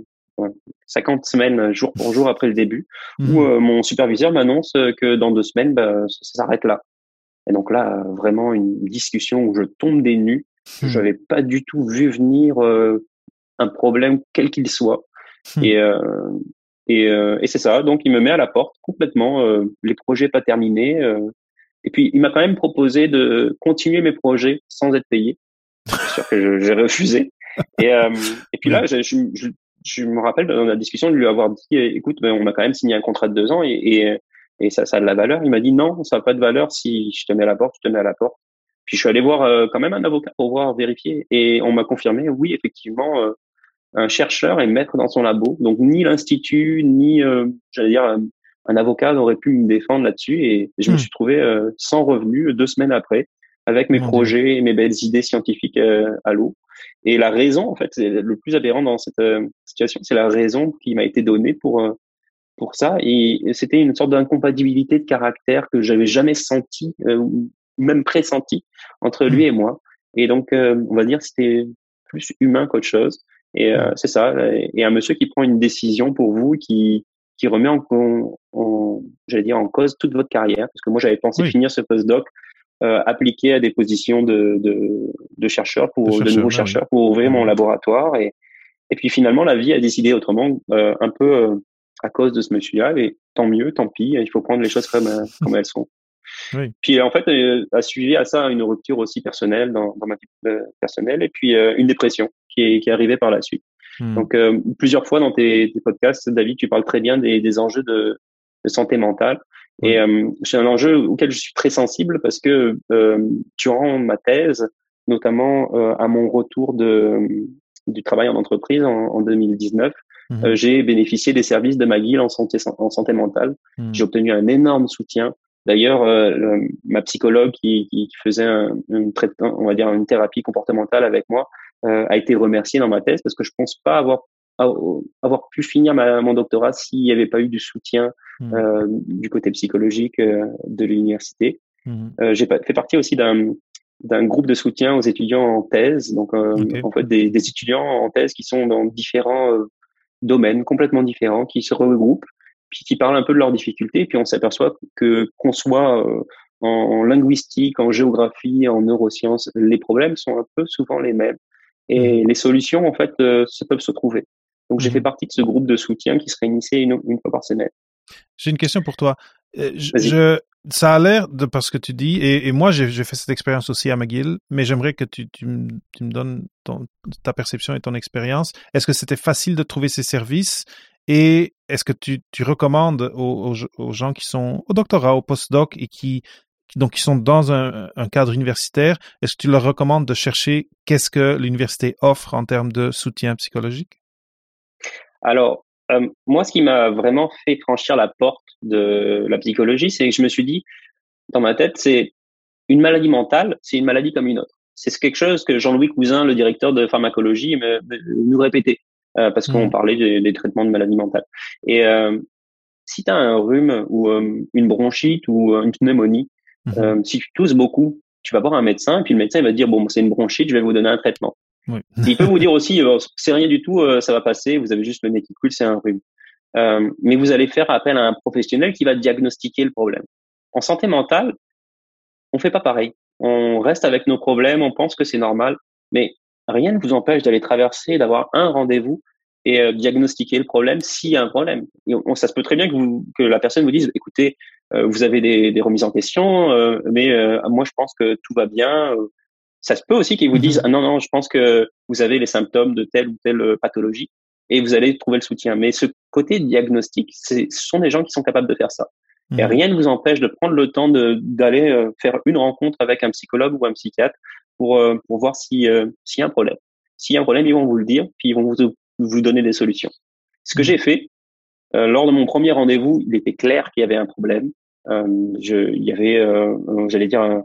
50 semaines jour pour jour après le début, où mhm. euh, mon superviseur m'annonce que dans deux semaines, bah, ça, s'arrête là. Et donc là, vraiment une discussion où je tombe des nues. Je mhm. J'avais pas du tout vu venir euh, un problème quel qu'il soit. Mhm. Et euh, et, et c'est ça. Donc il me met à la porte complètement. les projets pas terminés. et puis il m'a quand même proposé de continuer mes projets sans être payé. C'est sûr que j'ai refusé. Et, et puis là, je, je, je me rappelle dans la discussion de lui avoir dit, eh, écoute, ben, on a quand même signé un contrat de deux ans et, et, et ça, ça a de la valeur. Il m'a dit non, ça n'a pas de valeur si je te mets à la porte, je te mets à la porte. Puis je suis allé voir euh, quand même un avocat pour voir vérifier et on m'a confirmé, oui, effectivement, euh, un chercheur est maître dans son labo, donc ni l'institut ni, euh, j'allais dire, un, avocat n'aurait pu me défendre là-dessus et je me hmm. suis trouvé sans revenu deux semaines après avec mes projets et mes belles idées scientifiques à l'eau. Et la raison, en fait, le plus aberrant dans cette euh, situation, c'est la raison qui m'a été donnée pour euh, pour ça. Et c'était une sorte d'incompatibilité de caractère que j'avais jamais senti, euh, ou même pressenti entre lui et moi. Et donc, on va dire, c'était plus humain qu'autre chose. Et c'est ça. Et un monsieur qui prend une décision pour vous, qui qui remet en, en j'allais dire en cause toute votre carrière, parce que moi j'avais pensé finir ce postdoc euh, appliqué à des positions de, de, de chercheurs pour de, nouveaux chercheurs pour ouvrir mon laboratoire. Et et puis finalement la vie a décidé autrement euh, un peu euh, à cause de ce monsieur-là. Et tant mieux tant pis il faut prendre les choses comme euh, comme elles sont. Oui. puis en fait a suivi à ça une rupture aussi personnelle dans, dans ma vie personnelle. Et puis une dépression qui est qui est arrivée par la suite hmm. donc plusieurs fois dans tes, tes, podcasts David tu parles très bien des, des enjeux de, de santé mentale et euh, c'est un enjeu auquel je suis très sensible parce que euh, durant ma thèse, notamment euh, à mon retour de, du travail en entreprise en, en 2019, mhm. euh, j'ai bénéficié des services de McGill en santé, en santé mentale. Mhm. J'ai obtenu un énorme soutien. D'ailleurs, euh, ma psychologue qui, qui faisait un, une, on va dire une thérapie comportementale avec moi a été remerciée dans ma thèse parce que je pense pas avoir avoir pu finir ma, mon doctorat s'il n'y avait pas eu du soutien mmh. euh, du côté psychologique euh, de l'université. Mmh. Euh, j'ai fait partie aussi d'un d'un groupe de soutien aux étudiants en thèse, donc euh, en fait des, des, étudiants en thèse qui sont dans différents euh, domaines complètement différents, qui se regroupent, puis qui parlent un peu de leurs difficultés, puis on s'aperçoit que qu'on soit en, linguistique, en géographie, en neurosciences, les problèmes sont un peu souvent les mêmes, et mmh. les solutions en fait se peuvent se trouver. Donc j'ai fait mhm. partie de ce groupe de soutien qui se réunissait une, fois par semaine. J'ai une question pour toi. Euh, je, ça a l'air de parce que tu dis, et, et moi j'ai fait cette expérience aussi à McGill, mais j'aimerais que tu, tu, me, tu, me donnes ton, ta perception et ton expérience. Est-ce que c'était facile de trouver ces services? Et est-ce que tu, tu recommandes aux, aux, gens qui sont au doctorat, au postdoc et qui donc qui sont dans un, un cadre universitaire, est-ce que tu leur recommandes de chercher qu'est-ce que l'université offre en termes de soutien psychologique? Alors, euh, moi, ce qui m'a vraiment fait franchir la porte de la psychologie, c'est que je me suis dit, dans ma tête, c'est une maladie mentale, c'est une maladie comme une autre. C'est quelque chose que Jean-Louis Cousin, le directeur de pharmacologie, me, nous répétait euh, parce qu'on mmh. parlait des, traitements de maladies mentales. Et euh, si tu as un rhume ou une bronchite ou une pneumonie, mmh. si tu tousses beaucoup, tu vas voir un médecin et puis le médecin va te dire bon c'est une bronchite, je vais vous donner un traitement. Oui. il peut vous dire aussi c'est rien du tout, ça va passer, vous avez juste le nez qui coule, c'est un rhume. mais vous allez faire appel à un professionnel qui va diagnostiquer le problème. En santé mentale, on fait pas pareil. On reste avec nos problèmes, on pense que c'est normal, mais rien ne vous empêche d'aller traverser, d'avoir un rendez-vous et euh, diagnostiquer le problème s'il y a un problème. ça se peut très bien que, vous, que la personne vous dise, écoutez, euh, vous avez des, des, remises en question, euh, mais moi je pense que tout va bien. Ça se peut aussi qu'ils vous disent, ah, non, non, je pense que vous avez les symptômes de telle ou telle pathologie et vous allez trouver le soutien. Mais ce côté diagnostic, ce sont des gens qui sont capables de faire ça. Et mhm. rien ne vous empêche de prendre le temps d'aller faire une rencontre avec un psychologue ou un psychiatre pour, pour voir s'il y a un problème. S'il y a un problème, ils vont vous le dire, puis ils vont vous vous donner des solutions. Ce que mmh. j'ai fait, euh, lors de mon premier rendez-vous, il était clair qu'il y avait un problème. Euh, je, il y avait, euh, j'allais dire, un,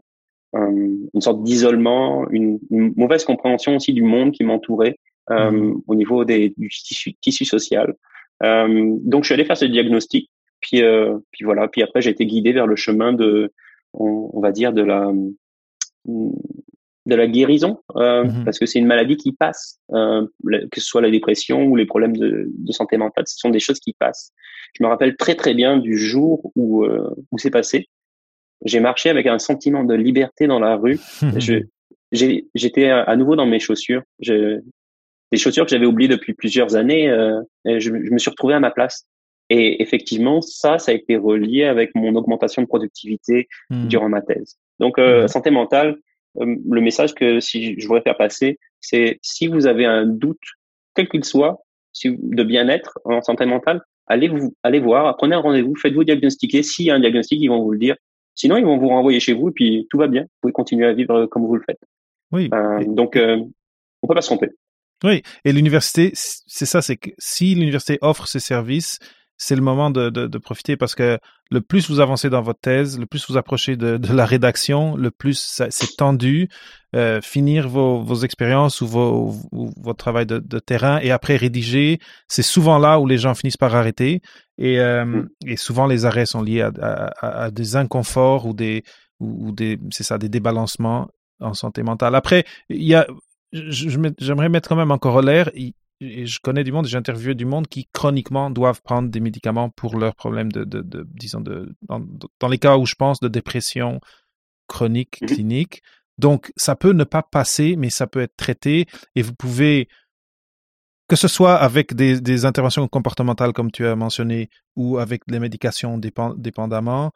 une sorte d'isolement, une, mauvaise compréhension aussi du monde qui m'entourait euh, mmh. au niveau des, du tissu, tissu social. Euh, donc, je suis allé faire ce diagnostic. Puis, puis voilà. Puis après, j'ai été guidé vers le chemin de, on, on va dire, de la de la guérison, euh, mhm. parce que c'est une maladie qui passe, euh, que ce soit la dépression ou les problèmes de, de, santé mentale, ce sont des choses qui passent. Je me rappelle très très bien du jour où, euh, où c'est passé. J'ai marché avec un sentiment de liberté dans la rue. J'étais à nouveau dans mes chaussures. Je, des chaussures que j'avais oubliées depuis plusieurs années. Euh, je, je, me suis retrouvé à ma place. Et effectivement, ça, ça a été relié avec mon augmentation de productivité hmm. durant ma thèse. Donc, euh, santé mentale, euh, le message que si je voudrais faire passer, c'est si vous avez un doute, quel qu'il soit, si, de bien-être en santé mentale, allez vous, allez voir, prenez un rendez-vous, faites-vous diagnostiquer. S'il y a un diagnostic, ils vont vous le dire. Sinon, ils vont vous renvoyer chez vous et puis tout va bien. Vous pouvez continuer à vivre comme vous le faites. Oui. Euh, donc, euh, on peut pas se tromper. Oui. Et l'université, c'est ça, c'est que si l'université offre ses services, c'est le moment de, de, de, profiter parce que le plus vous avancez dans votre thèse, le plus vous approchez de, de la rédaction, le plus c'est tendu. Euh, finir vos, vos expériences ou vos, votre travail de, de, terrain et après rédiger, c'est souvent là où les gens finissent par arrêter. Et, euh, mm. et souvent les arrêts sont liés à, à, à des inconforts ou des, ou, des c'est ça, des débalancements en santé mentale. Après, il y a, j'aimerais mettre quand même en corollaire, je connais du monde, j'ai interviewé du monde qui chroniquement doivent prendre des médicaments pour leurs problèmes de, de, de disons, de, dans, les cas où je pense de dépression chronique mmh clinique. Donc, ça peut ne pas passer, mais ça peut être traité et vous pouvez, que ce soit avec des, des interventions comportementales comme tu as mentionné ou avec des médications dépendamment,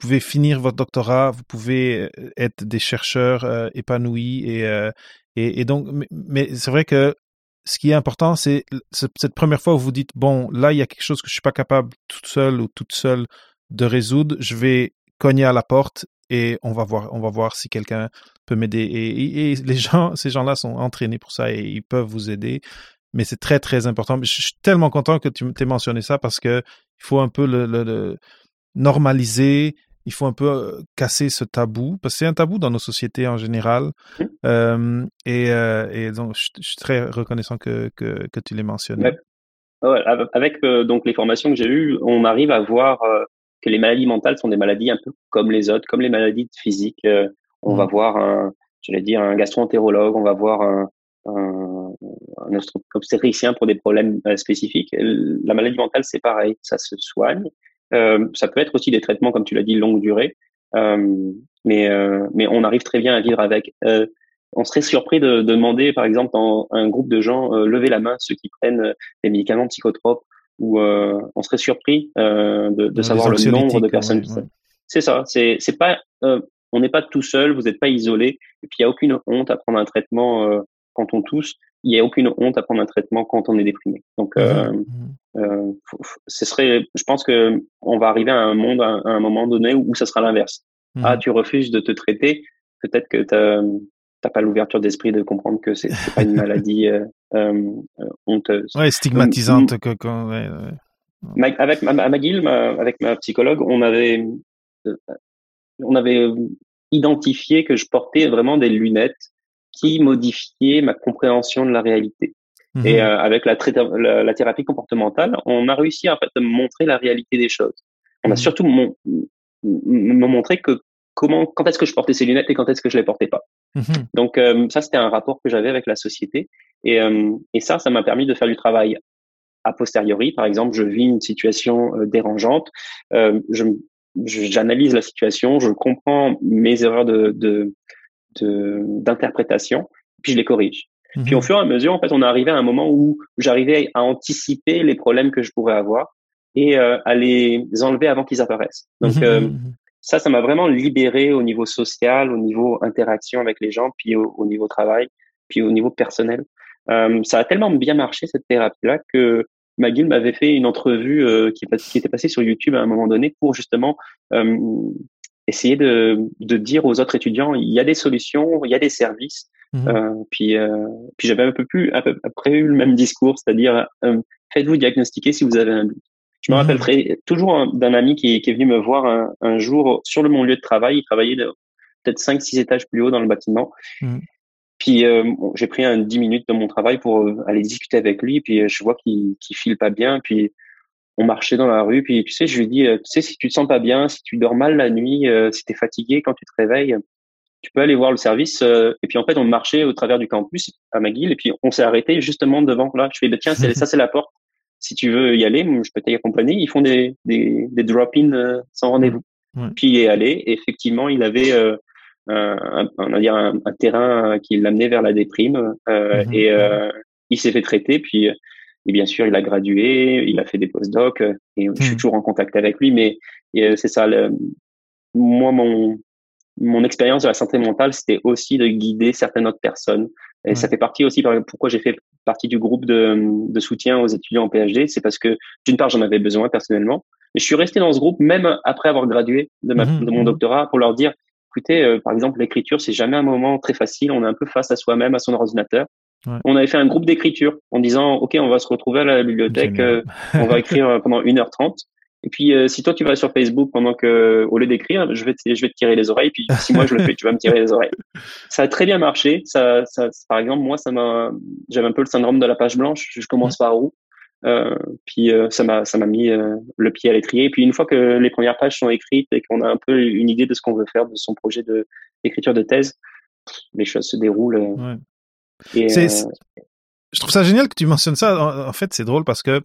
vous pouvez finir votre doctorat, vous pouvez euh, être des chercheurs euh, épanouis et, euh, et, et, donc, mais c'est vrai que ce qui est important, c'est cette première fois où vous dites, bon, là, il y a quelque chose que je suis pas capable toute seule ou toute seule de résoudre, je vais cogner à la porte et on va voir, on va voir si quelqu'un peut m'aider. Et, les gens, ces gens-là sont entraînés pour ça et ils peuvent vous aider. Mais c'est très, très important. Je suis tellement content que tu t'aies mentionné ça parce que il faut un peu le normaliser il faut un peu euh, casser ce tabou, parce que c'est un tabou dans nos sociétés en général. Mmh. Euh, et, euh, et, donc, je, suis très reconnaissant que, que, que tu l'aies mentionné. avec donc les formations que j'ai eues, on arrive à voir que les maladies mentales sont des maladies un peu comme les autres, comme les maladies physiques. on va mmh. voir un, je vais dire, un gastro-entérologue, on va voir un, un, un obstétricien pour des problèmes spécifiques. La maladie mentale, c'est pareil, ça se soigne. Euh, ça peut être aussi des traitements, comme tu l'as dit, longue durée, euh, mais euh, mais on arrive très bien à vivre avec. on serait surpris de, de, demander, par exemple, dans un groupe de gens, lever la main ceux qui prennent des médicaments psychotropes, ou on serait surpris de, de savoir le nombre de personnes. C'est ça. C'est c'est pas on n'est pas tout seul, vous n'êtes pas isolé, et puis il y a aucune honte à prendre un traitement quand on tousse il n'y a aucune honte à prendre un traitement quand on est déprimé. Donc, mmh euh, mmh euh, ce serait, je pense que on va arriver à un monde à, un moment donné où, ça sera l'inverse. Mmh ah, tu refuses de te traiter, peut-être que tu n'as pas l'ouverture d'esprit de comprendre que c'est pas une maladie euh, euh, honteuse. Ouais, stigmatisante. que, ouais, ouais. Avec ma, McGill, avec ma psychologue, on avait, on avait identifié que je portais vraiment des lunettes qui modifiaient ma compréhension de la réalité. Mhm. Et euh, avec la, la, thérapie comportementale, on a réussi en fait à montrer la réalité des choses. On a mhm. surtout me montré que comment, quand est-ce que je portais ces lunettes et quand est-ce que je les portais pas. Mhm. Donc euh, ça, c'était un rapport que j'avais avec la société. Et, euh, et ça, ça m'a permis de faire du travail a posteriori. Par exemple, je vis une situation dérangeante, je j'analyse la situation, je comprends mes erreurs de d'interprétation, puis je les corrige. Puis au mhm. fur et à mesure, en fait, on est arrivé à un moment où j'arrivais à anticiper les problèmes que je pourrais avoir et euh, à les enlever avant qu'ils apparaissent. Donc mhm, euh, mhm, ça, ça m'a vraiment libéré au niveau social, au niveau interaction avec les gens, puis au, niveau travail, puis au niveau personnel. Euh, ça a tellement bien marché cette thérapie-là que McGill m'avait fait une entrevue qui, qui, était passée sur YouTube à un moment donné pour justement essayer de, de, dire aux autres étudiants il y a des solutions, il y a des services. Mhm. Euh, puis, euh, puis j'avais un peu plus peu, après eu le même discours, c'est-à-dire euh, faites-vous diagnostiquer si vous avez un doute. Je me mhm. rappellerai toujours d'un ami qui, qui, est venu me voir un, un, jour sur le mon lieu de travail. Il travaillait peut-être 5-6 étages plus haut dans le bâtiment. Mhm. Puis j'ai pris un 10 minutes de mon travail pour aller discuter avec lui. Puis je vois qu'il qu file pas bien. Puis on marchait dans la rue, puis tu sais, je lui dis, tu sais, si tu te sens pas bien, si tu dors mal la nuit, si tu es fatigué quand tu te réveilles, tu peux aller voir le service. Euh, et puis en fait, on marchait au travers du campus à McGill et puis on s'est arrêté justement devant. Là, je fais, bah, tiens, ça c'est la porte. Si tu veux y aller, je peux t'accompagner. Ils font des, des, des drop-in euh, sans rendez-vous. Puis il est allé. Et effectivement, il avait euh, un, on va dire un, terrain qui l'amenait vers la déprime euh, mhm. et il s'est fait traiter. Puis et bien sûr, il a gradué, il a fait des post-docs et je suis mhm. toujours en contact avec lui. Mais c'est ça. Le, moi, mon mon expérience de la santé mentale, c'était aussi de guider certaines autres personnes. Et ça fait partie aussi pourquoi j'ai fait partie du groupe de, de soutien aux étudiants en PhD. C'est parce que d'une part, j'en avais besoin personnellement. Mais je suis resté dans ce groupe même après avoir gradué de, ma, mmh, de mon mmh. doctorat pour leur dire, écoutez, euh, par exemple, l'écriture, c'est jamais un moment très facile. On est un peu face à soi-même, à son ordinateur. On avait fait un groupe d'écriture en disant, OK, on va se retrouver à la bibliothèque, euh, on va écrire euh, pendant 1h30. Et puis, euh, si toi, tu vas sur Facebook pendant que, au lieu d'écrire, je vais, te, je vais te tirer les oreilles. Puis, si moi, je le fais, tu vas me tirer les oreilles. Ça a très bien marché. Ça, ça, par exemple, moi, ça m'a, j'avais un peu le syndrome de la page blanche. Je commence par où? Euh, puis, euh, ça m'a, ça m'a mis euh, le pied à l'étrier. Et puis, une fois que les premières pages sont écrites et qu'on a un peu une idée de ce qu'on veut faire de son projet de, d'écriture de thèse, les choses se déroulent. Ouais. Et, je trouve ça génial que tu mentionnes ça. En fait, c'est drôle parce que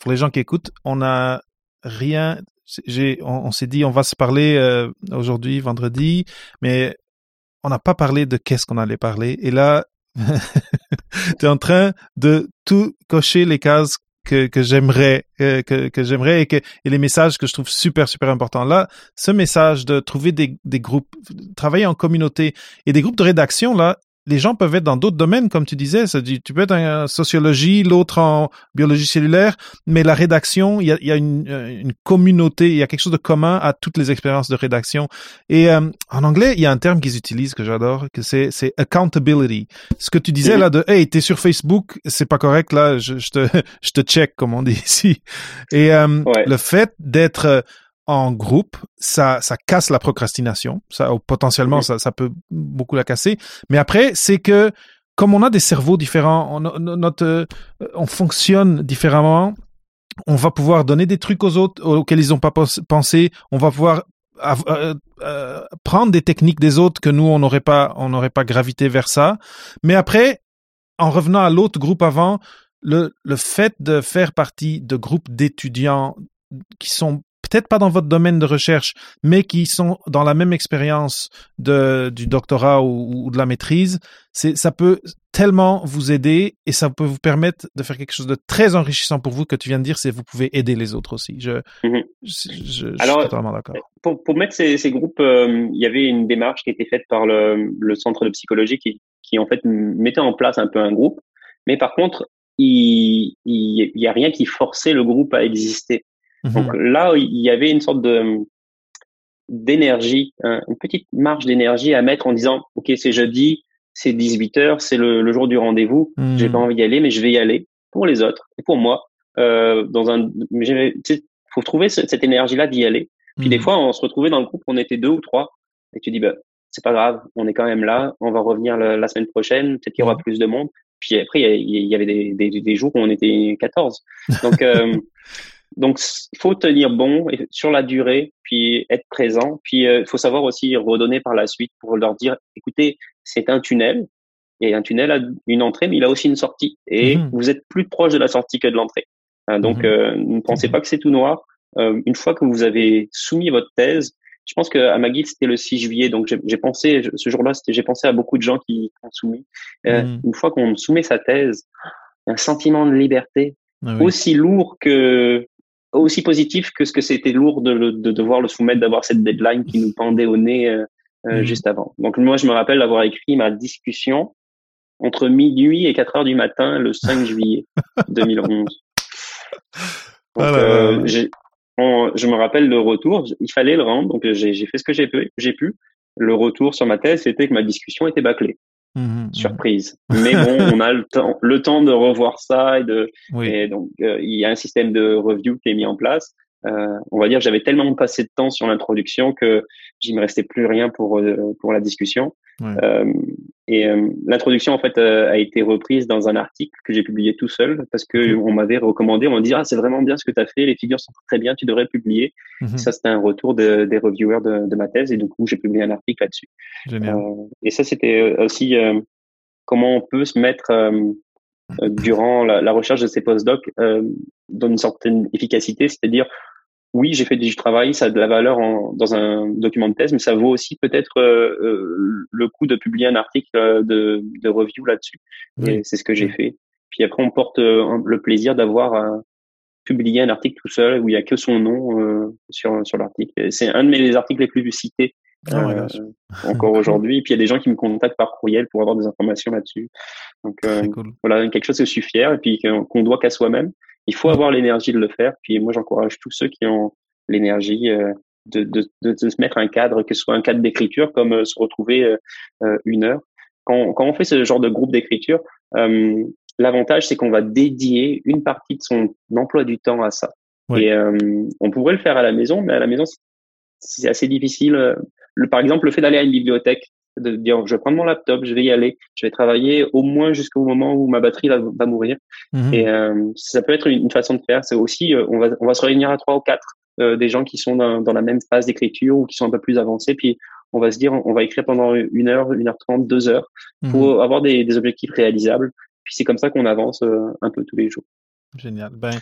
pour les gens qui écoutent, on a rien. J'ai, on, s'est dit, on va se parler euh, aujourd'hui, vendredi, mais on n'a pas parlé de qu'est-ce qu'on allait parler. Et là, tu es en train de tout cocher les cases que, que j'aimerais euh, que, que j'aimerais et que et les messages que je trouve super super importants là ce message de trouver des, des groupes travailler en communauté et des groupes de rédaction là les gens peuvent être dans d'autres domaines, comme tu disais. Ça tu peux être en sociologie, l'autre en biologie cellulaire, mais la rédaction, il y a, il y a une, euh, une, communauté, il y a quelque chose de commun à toutes les expériences de rédaction. Et euh, en anglais, il y a un terme qu'ils utilisent que j'adore, que c'est c'est accountability. Ce que tu disais là de, hey, t'es sur Facebook, c'est pas correct là, je, je te je te check comme on dit ici. Et euh, le fait d'être en groupe, ça, ça casse la procrastination. Ça, potentiellement, ça, ça peut beaucoup la casser. Mais après, c'est que comme on a des cerveaux différents, on, notre, euh, on fonctionne différemment. On va pouvoir donner des trucs aux autres auxquels ils n'ont pas pensé. On va pouvoir euh, euh, prendre des techniques des autres que nous on n'aurait pas, on n'aurait pas gravité vers ça. Mais après, en revenant à l'autre groupe avant, le, le fait de faire partie de groupes d'étudiants qui sont peut-être pas dans votre domaine de recherche, mais qui sont dans la même expérience de, du doctorat ou, de la maîtrise, c'est, ça peut tellement vous aider et ça peut vous permettre de faire quelque chose de très enrichissant pour vous que tu viens de dire, c'est vous pouvez aider les autres aussi. Je, mhm. je, je, Alors, suis totalement d'accord. Pour, pour mettre ces, ces groupes, euh, il y avait une démarche qui était faite par le, le centre de psychologie qui, qui en fait mettait en place un peu un groupe, mais par contre, il, il, il y a rien qui forçait le groupe à exister. Donc mhm. là, il y avait une sorte de d'énergie, une petite marge d'énergie à mettre en disant, OK, c'est jeudi, c'est 18 heures, c'est le, jour du rendez-vous, j'ai pas mhm. envie d'y aller, mais je vais y aller pour les autres et pour moi. Euh, dans un, faut trouver cette énergie-là d'y aller. Puis des mhm. fois, on se retrouvait dans le groupe, on était deux ou trois, et tu dis bah c'est pas grave, on est quand même là, on va revenir la, semaine prochaine, peut-être qu'il y aura plus de monde. Puis après, il y, avait des, des, des, jours où on était 14. Donc, euh, donc il faut tenir bon sur la durée, puis être présent. Puis euh, il faut savoir aussi redonner par la suite pour leur dire, écoutez, c'est un tunnel, et un tunnel a une entrée, mais il a aussi une sortie. Et mhm. vous êtes plus proche de la sortie que de l'entrée. Hein, donc, mhm. euh, ne pensez mhm. pas que c'est tout noir. Euh, une fois que vous avez soumis votre thèse, je pense que à McGill c'était le 6 juillet, donc j'ai pensé ce jour-là, j'ai pensé à beaucoup de gens qui ont soumis. Euh, une fois qu'on soumet sa thèse, un sentiment de liberté ah aussi lourd que aussi positif que ce que c'était lourd de, de, devoir le soumettre, d'avoir cette deadline qui nous pendait au nez euh, juste avant. Donc moi, je me rappelle d'avoir écrit ma discussion entre minuit et 4 heures du matin le 5 juillet 2011. Donc, euh, je me rappelle le retour, il fallait le rendre, donc j'ai fait ce que j'ai pu, j'ai pu. Le retour sur ma thèse, c'était que ma discussion était bâclée. Mmh, mmh, mmh. Surprise. Mais bon, on a le temps, le temps de revoir ça et de, et donc euh, il y a un système de review qui est mis en place. Euh, on va dire, j'avais tellement passé de temps sur l'introduction que il me restait plus rien pour euh, pour la discussion. Euh, et euh, l'introduction en fait a été reprise dans un article que j'ai publié tout seul parce que on m'avait recommandé, on m'a dit ah c'est vraiment bien ce que tu as fait, les figures sont très bien, tu devrais publier. Mhm. Ça c'était un retour de, des reviewers de, de, ma thèse et du coup j'ai publié un article là-dessus. et ça c'était aussi comment on peut se mettre durant la, la, recherche de ces postdocs euh, dans une certaine efficacité, c'est-à-dire oui, j'ai fait du travail, ça a de la valeur en, dans un document de thèse, mais ça vaut aussi peut-être euh, euh, le coup de publier un article euh, de, de review là-dessus. Et c'est ce que j'ai fait. Puis après, on porte le plaisir d'avoir publié un article tout seul où il y a que son nom sur sur l'article. C'est un de mes articles les plus cités ah encore aujourd'hui. Puis il y a des gens qui me contactent par courriel pour avoir des informations là-dessus. Donc voilà, quelque chose que je suis fier et puis qu'on doit qu'à soi-même. Il faut avoir l'énergie de le faire. Puis moi, j'encourage tous ceux qui ont l'énergie euh, de, de, de, se mettre un cadre, que ce soit un cadre d'écriture, comme euh, se retrouver euh, une heure. Quand, quand on fait ce genre de groupe d'écriture, l'avantage, c'est qu'on va dédier une partie de son emploi du temps à ça. Et on pourrait le faire à la maison, mais à la maison, c'est assez difficile. Le, par exemple, le fait d'aller à une bibliothèque, de dire je vais prendre mon laptop, je vais y aller, je vais travailler au moins jusqu'au moment où ma batterie va, va mourir. Mhm. Et euh, ça peut être une, façon de faire. C'est aussi euh, on va on va se réunir à trois ou quatre euh, des gens qui sont dans, dans la même phase d'écriture ou qui sont un peu plus avancés, puis on va se dire on va écrire pendant une heure, une heure trente, deux heures pour mhm. avoir des, des objectifs réalisables. Puis c'est comme ça qu'on avance un peu tous les jours. Génial. Ben,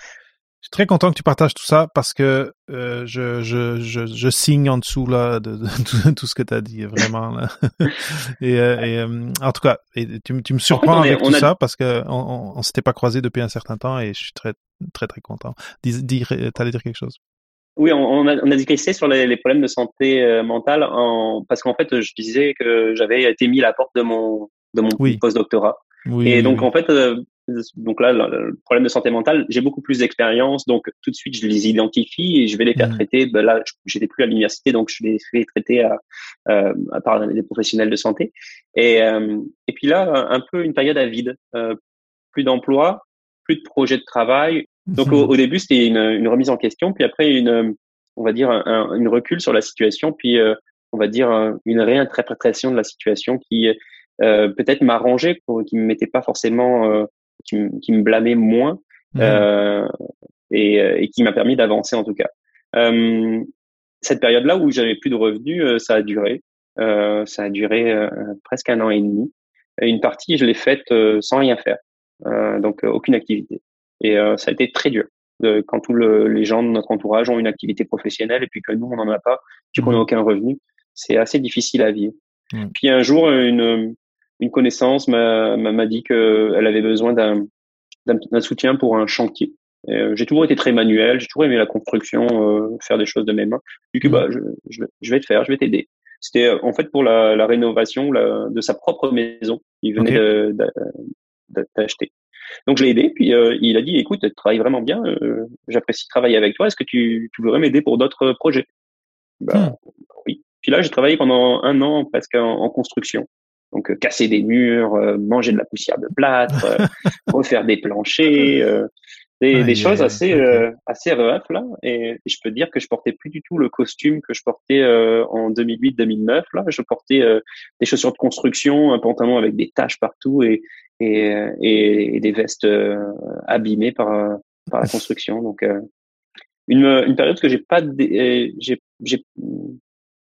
suis très content que tu partages tout ça parce que euh, je, je, je, je, signe en dessous là de, de, tout, ce que tu as dit vraiment là. et, euh, et euh, en tout cas, et tu, tu me surprends avec tout ça parce que on, on, s'était pas croisé depuis un certain temps et je suis très très très content. Dis, dis t'allais dire quelque chose? Oui, on, a, on a discuté sur les, les, problèmes de santé euh, mentale en, parce qu'en fait, je disais que j'avais été mis à la porte de mon de mon oui. post-doctorat. Oui, et donc, en fait, donc là, le problème de santé mentale, j'ai beaucoup plus d'expérience, donc tout de suite, je les identifie et je vais les faire mmh. traiter. Ben là, j'étais plus à l'université, donc je les fais traiter à, euh, à par des professionnels de santé. Et, euh, et puis là, un peu une période à vide, euh, plus d'emploi, plus de projets de travail. Donc mmh. au, début, c'était une, une, remise en question, puis après une, on va dire, un, une recul sur la situation, puis euh, on va dire une réinterprétation de la situation qui euh, peut-être m'arrangeait, qui me mettait pas forcément qui, me blâmait moins mmh. euh, et, euh, et, qui m'a permis d'avancer en tout cas. Euh, cette période-là où j'avais plus de revenus, euh, ça a duré. Euh, ça a duré presque un an et demi. Une partie, je l'ai faite sans rien faire, donc aucune activité. Et ça a été très dur quand tous les gens de notre entourage ont une activité professionnelle et puis que nous on n'en a pas, puis qu'on n'a mmh. aucun revenu, c'est assez difficile à vivre. Mmh. Puis un jour, une, une connaissance m'a dit qu'elle avait besoin d'un soutien pour un chantier. Euh, j'ai toujours été très manuel, j'ai toujours aimé la construction, euh, faire des choses de mes mains. Du coup, bah, je, je, vais te faire, je vais t'aider. C'était euh, en fait pour la, la rénovation de sa propre maison qu'il venait d'acheter. Donc je l'ai aidé, puis il a dit écoute, tu travailles vraiment bien, j'apprécie travailler avec toi, est-ce que tu, tu voudrais m'aider pour d'autres projets? Bah, hmm. Oui. Puis là, j'ai travaillé pendant un an presque en construction. Donc euh, casser des murs, euh, manger de la poussière de plâtre, euh, refaire des planchers. des, choses assez assez rough là. Et, je peux dire que je portais plus du tout le costume que je portais en 2008-2009 là. Je portais des chaussures de construction un pantalon avec des taches partout et et, et, des vestes abîmées par par la construction. Donc une, une période que j'ai pas j'ai j'ai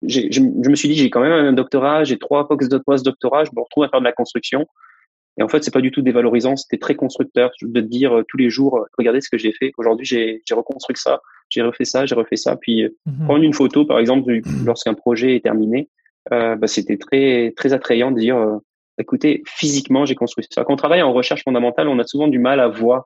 je, je, me suis dit j'ai quand même un doctorat j'ai trois post-doctorat je me retrouve à faire de la construction et en fait, c'est pas du tout dévalorisant, c'était très constructeur de dire euh, tous les jours, euh, regardez ce que j'ai fait. Aujourd'hui, j'ai reconstruit ça, j'ai refait ça, j'ai refait ça. Puis euh, mhm. prendre une photo, par exemple, lorsqu'un projet est terminé, bah, c'était très très attrayant de dire, écoutez, physiquement, j'ai construit ça. Quand on travaille en recherche fondamentale, on a souvent du mal à voir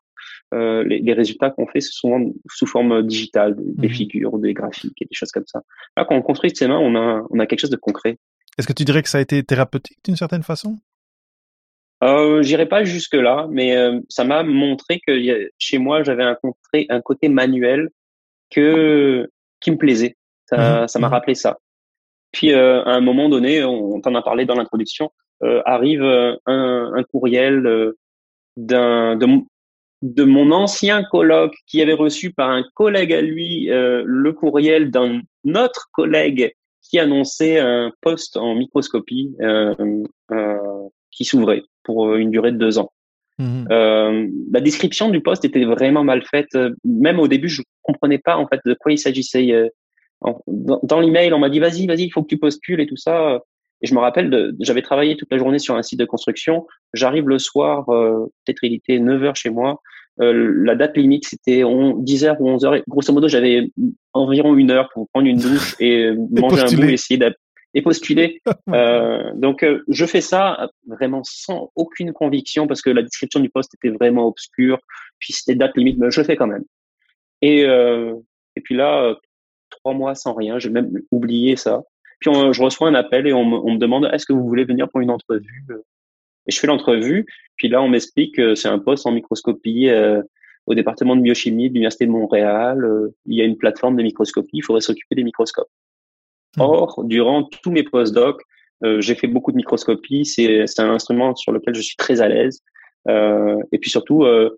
euh, les, les, résultats qu'on fait, c'est souvent sous forme digitale, des, mhm. figures, des graphiques et des choses comme ça. Là, quand on construit de ses mains, on a on a quelque chose de concret. Est-ce que tu dirais que ça a été thérapeutique d'une certaine façon? Euh, J'irai pas jusque là, mais euh, ça m'a montré que chez moi j'avais un, un côté manuel que qui me plaisait. Ça, mhm. m'a mhm. rappelé ça. Puis euh, à un moment donné, on, t'en a parlé dans l'introduction, euh, arrive un, un, courriel d'un de, de, mon ancien colloque qui avait reçu par un collègue à lui le courriel d'un autre collègue qui annonçait un poste en microscopie qui s'ouvrait pour euh, une durée de deux ans. Mhm. Euh, la description du poste était vraiment mal faite. Même au début, je comprenais pas en fait de quoi il s'agissait. Euh, dans, l'email, on m'a dit vas-y, vas-y, il faut que tu postules et tout ça. Et je me rappelle, j'avais travaillé toute la journée sur un site de construction. J'arrive le soir, euh, peut-être il était 9 heures chez moi. Euh, la date limite, c'était 10 heures ou 11 heures. Grosso modo, j'avais environ une heure pour prendre une douche et manger un bout, essayer et postuler. euh, donc, euh, je fais ça vraiment sans aucune conviction parce que la description du poste était vraiment obscure. Puis c'était date limite, mais je le fais quand même. Et, euh, et puis là, euh, trois mois sans rien, j'ai même oublié ça. Puis je reçois un appel et on me, on me demande est-ce que vous voulez venir pour une entrevue Et je fais l'entrevue. Puis là, on m'explique que c'est un poste en microscopie au département de biochimie de l'université de Montréal. il y a une plateforme de microscopie. Il faudrait s'occuper des microscopes. Hmm. Or, durant tous mes postdocs, euh, j'ai fait beaucoup de microscopie. C'est, c'est un instrument sur lequel je suis très à l'aise. Euh, et puis surtout, euh,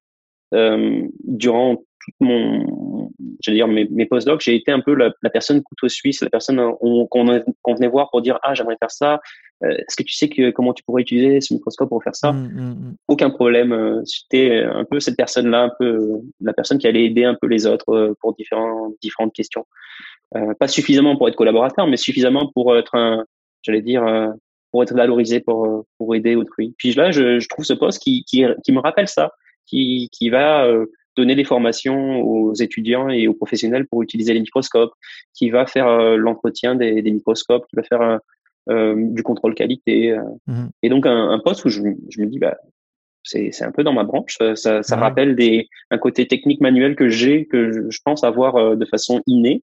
euh durant tout mon, je dire mes, mes postdocs, j'ai été un peu la, la, personne couteau suisse, la personne qu'on, qu'on venait voir pour dire ah j'aimerais faire ça. Euh, est-ce que tu sais que comment tu pourrais utiliser ce microscope pour faire ça hmm, hmm, Aucun problème. J'étais un peu cette personne-là, un peu la personne qui allait aider un peu les autres pour différents, différentes questions. Euh, pas suffisamment pour être collaborateur, mais suffisamment pour être un, j'allais dire, euh, pour être valorisé, pour euh, pour aider autrui. Puis là, je, je trouve ce poste qui, qui, qui me rappelle ça, qui qui va donner des formations aux étudiants et aux professionnels pour utiliser les microscopes, qui va faire l'entretien des, des, microscopes, qui va faire euh, du contrôle qualité. Mmh et donc un, un, poste où je, je me dis, bah, c'est un peu dans ma branche. Ça, ça, rappelle des, un côté technique manuel que j'ai, que je, pense avoir de façon innée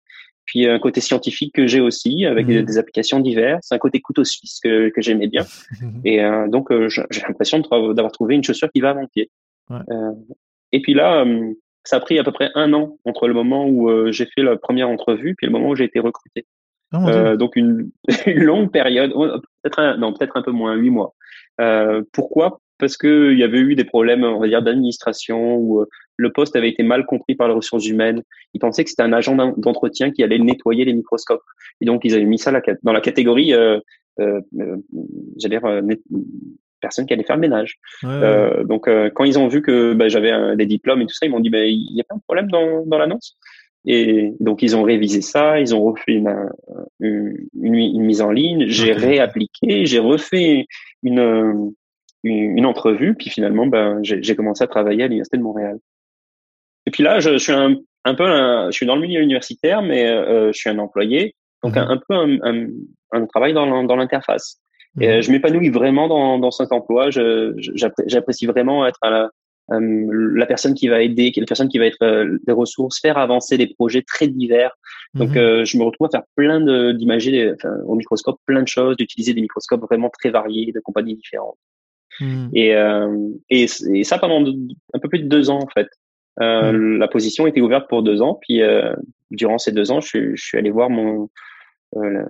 puis un côté scientifique que j'ai aussi avec mhm. des, applications diverses, un côté couteau suisse que, que j'aimais bien. et euh, donc euh, j'ai l'impression d'avoir trouvé une chaussure qui va à mon pied. Euh, et puis là, ça a pris à peu près un an entre le moment où j'ai fait la première entrevue puis le moment où j'ai été recruté. Oh, donc une, une, longue période, oh, peut-être non peut-être un peu moins, huit mois. pourquoi? Parce qu'il y avait eu des problèmes, on va dire, d'administration ou le poste avait été mal compris par les ressources humaines. Ils pensaient que c'était un agent d'entretien qui allait nettoyer les microscopes. Et donc, ils avaient mis ça dans la catégorie, euh, euh, euh j'allais dire, euh, personne qui allait faire le ménage. Euh, donc, euh, quand ils ont vu que bah, j'avais des diplômes et tout ça, ils m'ont dit, bah, il n'y a pas de problème dans, dans l'annonce. Et donc, ils ont révisé ça, ils ont refait une, une, une mise en ligne, j'ai réappliqué, j'ai refait une, une, entrevue, puis finalement, ben, j'ai commencé à travailler à l'Université de Montréal. Et puis là, je, suis un, un peu, je suis dans le milieu universitaire, mais euh, je suis un employé, donc un, mhm. peu un, un, travail dans, dans l'interface. Et mhm. euh, je m'épanouis vraiment dans, dans cet emploi. J'apprécie vraiment être à la, euh, la personne qui va aider, la personne qui va être euh, des ressources, faire avancer des projets très divers. Donc, mhm. je me retrouve à faire plein d'imager enfin, au microscope, plein de choses, d'utiliser des microscopes vraiment très variés, de compagnies différentes. Et, et, et, ça pendant un peu plus de deux ans en fait. Euh, mm. La position était ouverte pour deux ans. Puis euh, durant ces deux ans, je, je suis allé voir mon, euh,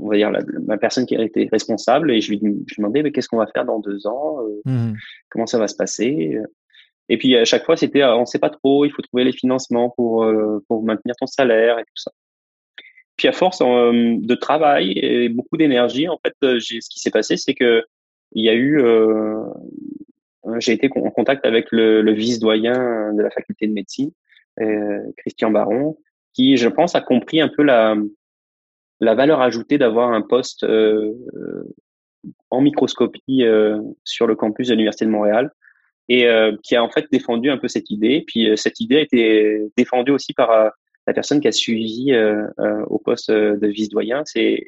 on va dire la, ma personne qui était responsable et je lui, je lui demandais mais qu'est-ce qu'on va faire dans deux ans, mm. comment ça va se passer. Et puis à chaque fois, c'était on sait pas trop, il faut trouver les financements pour pour maintenir ton salaire et tout ça. Puis à force de travail et beaucoup d'énergie, en fait, ce qui s'est passé, c'est que il y a eu, j'ai été en contact avec le, le vice-doyen de la faculté de médecine, Christian Baron, qui, je pense, a compris un peu la la valeur ajoutée d'avoir un poste euh, en microscopie euh, sur le campus de l'Université de Montréal et euh, qui a en fait défendu un peu cette idée. Puis cette idée a été défendue aussi par la personne qui a suivi au poste de vice-doyen, c'est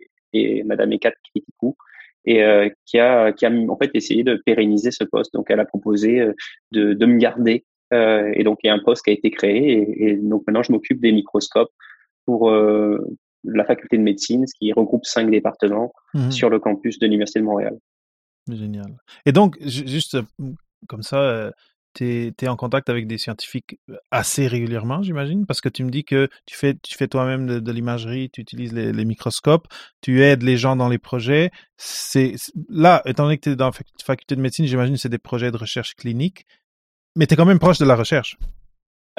Madame Ekat Kritikou, et qui a qui a en fait essayé de pérenniser ce poste. Donc elle a proposé de, de me garder et donc il y a un poste qui a été créé et, et donc maintenant je m'occupe des microscopes pour la faculté de médecine, ce qui regroupe cinq départements mhm. sur le campus de l'Université de Montréal. Génial. Et donc, juste euh, comme ça, euh, tu es, en contact avec des scientifiques euh, assez régulièrement, j'imagine, parce que tu me dis que tu fais, tu fais toi-même de, l'imagerie, tu utilises les, microscopes, tu aides les gens dans les projets. C'est Là, étant donné que tu es dans la faculté de médecine, j'imagine que c'est des projets de recherche clinique, mais tu es quand même proche de la recherche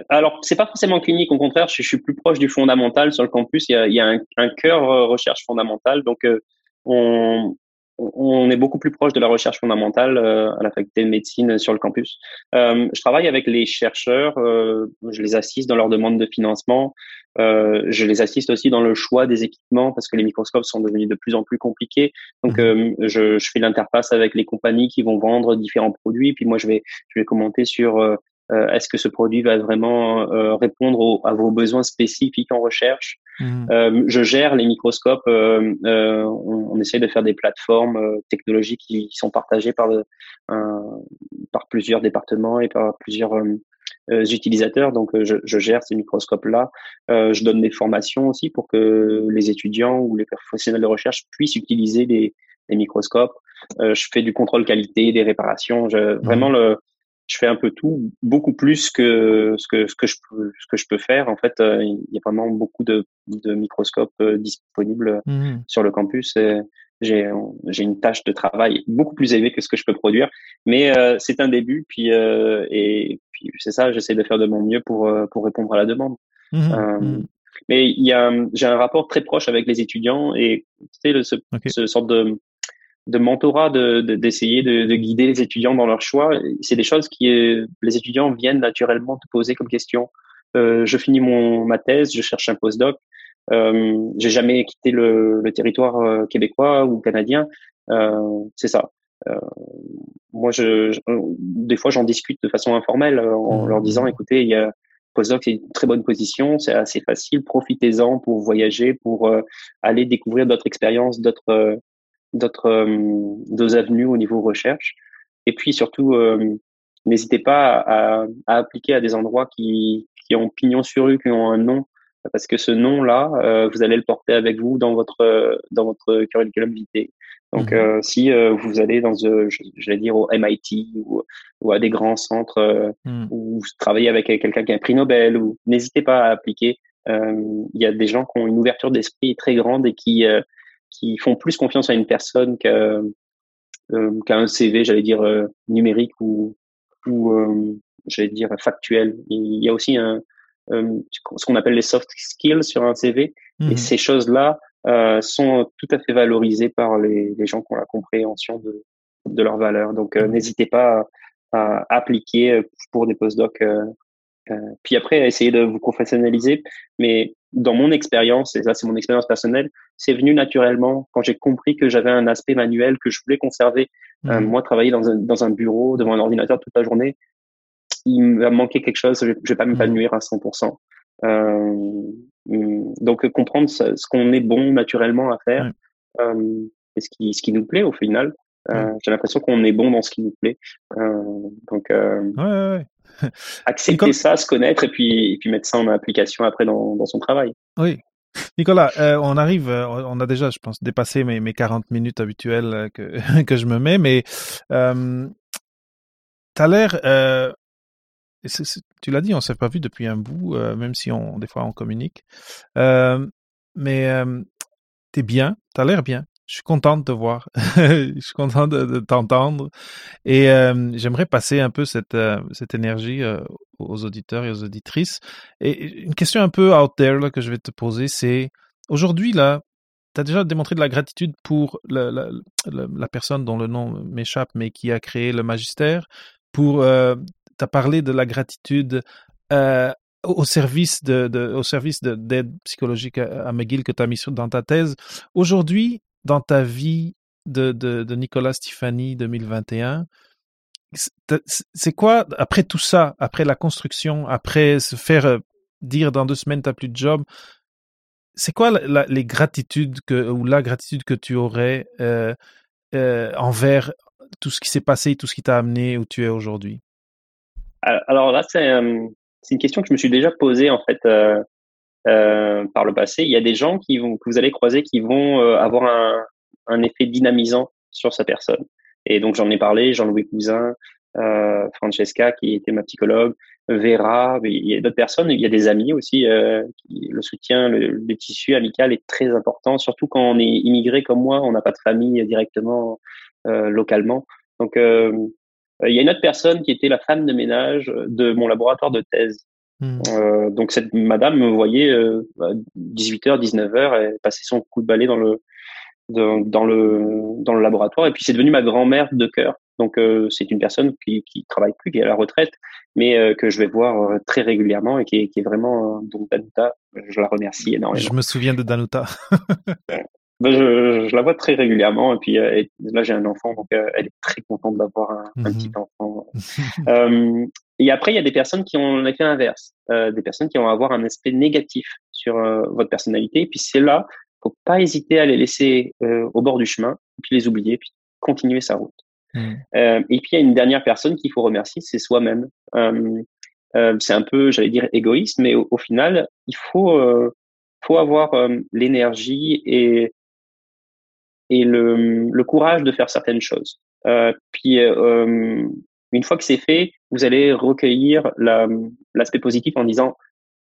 alors, c'est pas forcément clinique, au contraire, je, suis plus proche du fondamental sur le campus. Il y a, il y a un, un cœur euh, recherche fondamentale, donc euh, on, on est beaucoup plus proche de la recherche fondamentale euh, à la faculté de médecine sur le campus. Euh, je travaille avec les chercheurs, je les assiste dans leur demande de financement, je les assiste aussi dans le choix des équipements parce que les microscopes sont devenus de plus en plus compliqués. Donc, mmh. je, je, fais l'interface avec les compagnies qui vont vendre différents produits, puis moi je vais je vais commenter sur est-ce que ce produit va vraiment euh, répondre à vos besoins spécifiques en recherche? Mmh. euh, Je gère les microscopes. On, on, essaie de faire des plateformes technologiques qui, sont partagées par, le, par plusieurs départements et par plusieurs utilisateurs. Donc, je, je, gère ces microscopes-là. Euh, je donne des formations aussi pour que les étudiants ou les professionnels de recherche puissent utiliser les, les microscopes. Euh, je fais du contrôle qualité, des réparations. Je, mmh. Vraiment, le, je fais un peu tout, beaucoup plus que ce que ce que je peux ce que je peux faire. En fait, euh, il y a vraiment beaucoup de, de microscopes euh, disponibles mmh. sur le campus. J'ai j'ai une tâche de travail beaucoup plus élevée que ce que je peux produire, mais euh, c'est un début. Puis et puis c'est ça, j'essaie de faire de mon mieux pour pour répondre à la demande. Mmh. Mmh. Mais il y a j'ai un rapport très proche avec les étudiants et tu sais ce, ce sorte de de mentorat, de, d'essayer de, de, guider les étudiants dans leur choix. C'est des choses qui euh, les étudiants viennent naturellement te poser comme question. Euh, je finis mon ma thèse, je cherche un postdoc. Euh, j'ai jamais quitté le, le territoire euh, québécois ou canadien. Euh, c'est ça. Euh, moi, je, des fois, j'en discute de façon informelle en mmh. leur disant, écoutez, il y a postdoc, c'est une très bonne position, c'est assez facile, profitez-en pour voyager, pour aller découvrir d'autres expériences, d'autres d'autres euh, deux avenues au niveau recherche. Et puis surtout, euh, n'hésitez pas à, à, appliquer à des endroits qui, qui ont pignon sur rue, qui ont un nom, parce que ce nom-là, euh, vous allez le porter avec vous dans votre dans votre curriculum vitae. Donc, mmh. si vous allez dans, je, je, vais dire, au MIT ou, ou à des grands centres mmh. où vous travaillez avec quelqu'un qui a un prix Nobel, ou n'hésitez pas à appliquer. Il y a des gens qui ont une ouverture d'esprit très grande et qui qui font plus confiance à une personne qu'à euh, qu'à un CV, j'allais dire euh, numérique ou ou euh, j'allais dire factuel. Il y a aussi un ce qu'on appelle les soft skills sur un CV et mmh ces choses-là sont tout à fait valorisées par les, les gens qui ont la compréhension de de leurs valeurs. Donc n'hésitez pas à, à, appliquer pour des postdocs euh, puis après, essayer de vous professionnaliser. Mais dans mon expérience, et ça c'est mon expérience personnelle, c'est venu naturellement quand j'ai compris que j'avais un aspect manuel que je voulais conserver. Euh, mmh. moi, travailler dans un, dans un bureau, devant un ordinateur toute la journée, il m'a manqué quelque chose, je ne vais pas m'épanouir à 100%. Euh, mmh, donc comprendre ce, qu'on est bon naturellement à faire euh, et ce qui, ce qui nous plaît au final. Euh, j'ai l'impression qu'on est bon dans ce qui nous plaît. Euh, donc, euh, ouais, ouais, ouais. accepter ça, se connaître et puis, et puis mettre ça en application après dans, dans son travail. Oui. Nicolas, euh, on arrive, euh, on a déjà, je pense, dépassé mes, mes 40 minutes habituelles euh, que, je me mets, mais euh, tu as l'air, tu l'as dit, on s'est pas vu depuis un bout, même si on, des fois on communique, mais tu es bien, tu as l'air bien. Je suis content de te voir. je suis content de, t'entendre. Et euh, j'aimerais passer un peu cette, euh, cette énergie euh, aux auditeurs et aux auditrices. Et une question un peu out there que je vais te poser, c'est aujourd'hui, là, tu as déjà démontré de la gratitude pour la, personne dont le nom m'échappe, mais qui a créé le magistère. Pour, tu as parlé de la gratitude au service de, au service d'aide psychologique à, McGill que tu as mis dans ta thèse. Aujourd'hui, dans ta vie de, de, Nicolas Stéphanie 2021, c'est quoi, après tout ça, après la construction, après se faire euh, dire dans deux semaines t'as plus de job, c'est quoi les gratitudes ou la gratitude que tu aurais euh, euh, envers tout ce qui s'est passé, tout ce qui t'a amené où tu es aujourd'hui? Alors là, c'est c'est une question que je me suis déjà posée en fait euh, par le passé. Il y a des gens qui vont, que vous allez croiser qui vont euh, avoir un, un, effet dynamisant sur sa personne. Et donc j'en ai parlé, Jean-Louis Cousin, euh, Francesca qui était ma psychologue, Vera, il y a d'autres personnes, il y a des amis aussi. Euh, le soutien, le, le, tissu amical est très important, surtout quand on est immigré comme moi, on n'a pas de famille directement euh, localement. Donc il y a une autre personne qui était la femme de ménage de mon laboratoire de thèse. Hmm. Euh, donc cette madame me voyait euh, 18h, 19h, elle passait son coup de balai dans le dans, le dans le laboratoire et puis c'est devenu ma grand-mère de cœur. Donc euh, c'est une personne qui qui travaille plus, qui est à la retraite, mais euh, que je vais voir euh, très régulièrement et qui est, qui est vraiment donc Danuta, je la remercie énormément. Je me souviens de Danuta. Ben, je, je, la vois très régulièrement et puis euh, là j'ai un enfant donc euh, elle est très contente d'avoir un, un, petit mhm. enfant. euh, et après il y a des personnes qui ont l'effet inverse, euh, des personnes qui vont avoir un aspect négatif sur votre personnalité et puis c'est là faut pas hésiter à les laisser au bord du chemin puis les oublier puis continuer sa route. Mhm. et puis il y a une dernière personne qu'il faut remercier c'est soi-même. c'est un peu j'allais dire égoïste mais au, au final il faut faut avoir l'énergie et et le, le courage de faire certaines choses. Euh, puis euh, une fois que c'est fait, vous allez recueillir l'aspect positif en disant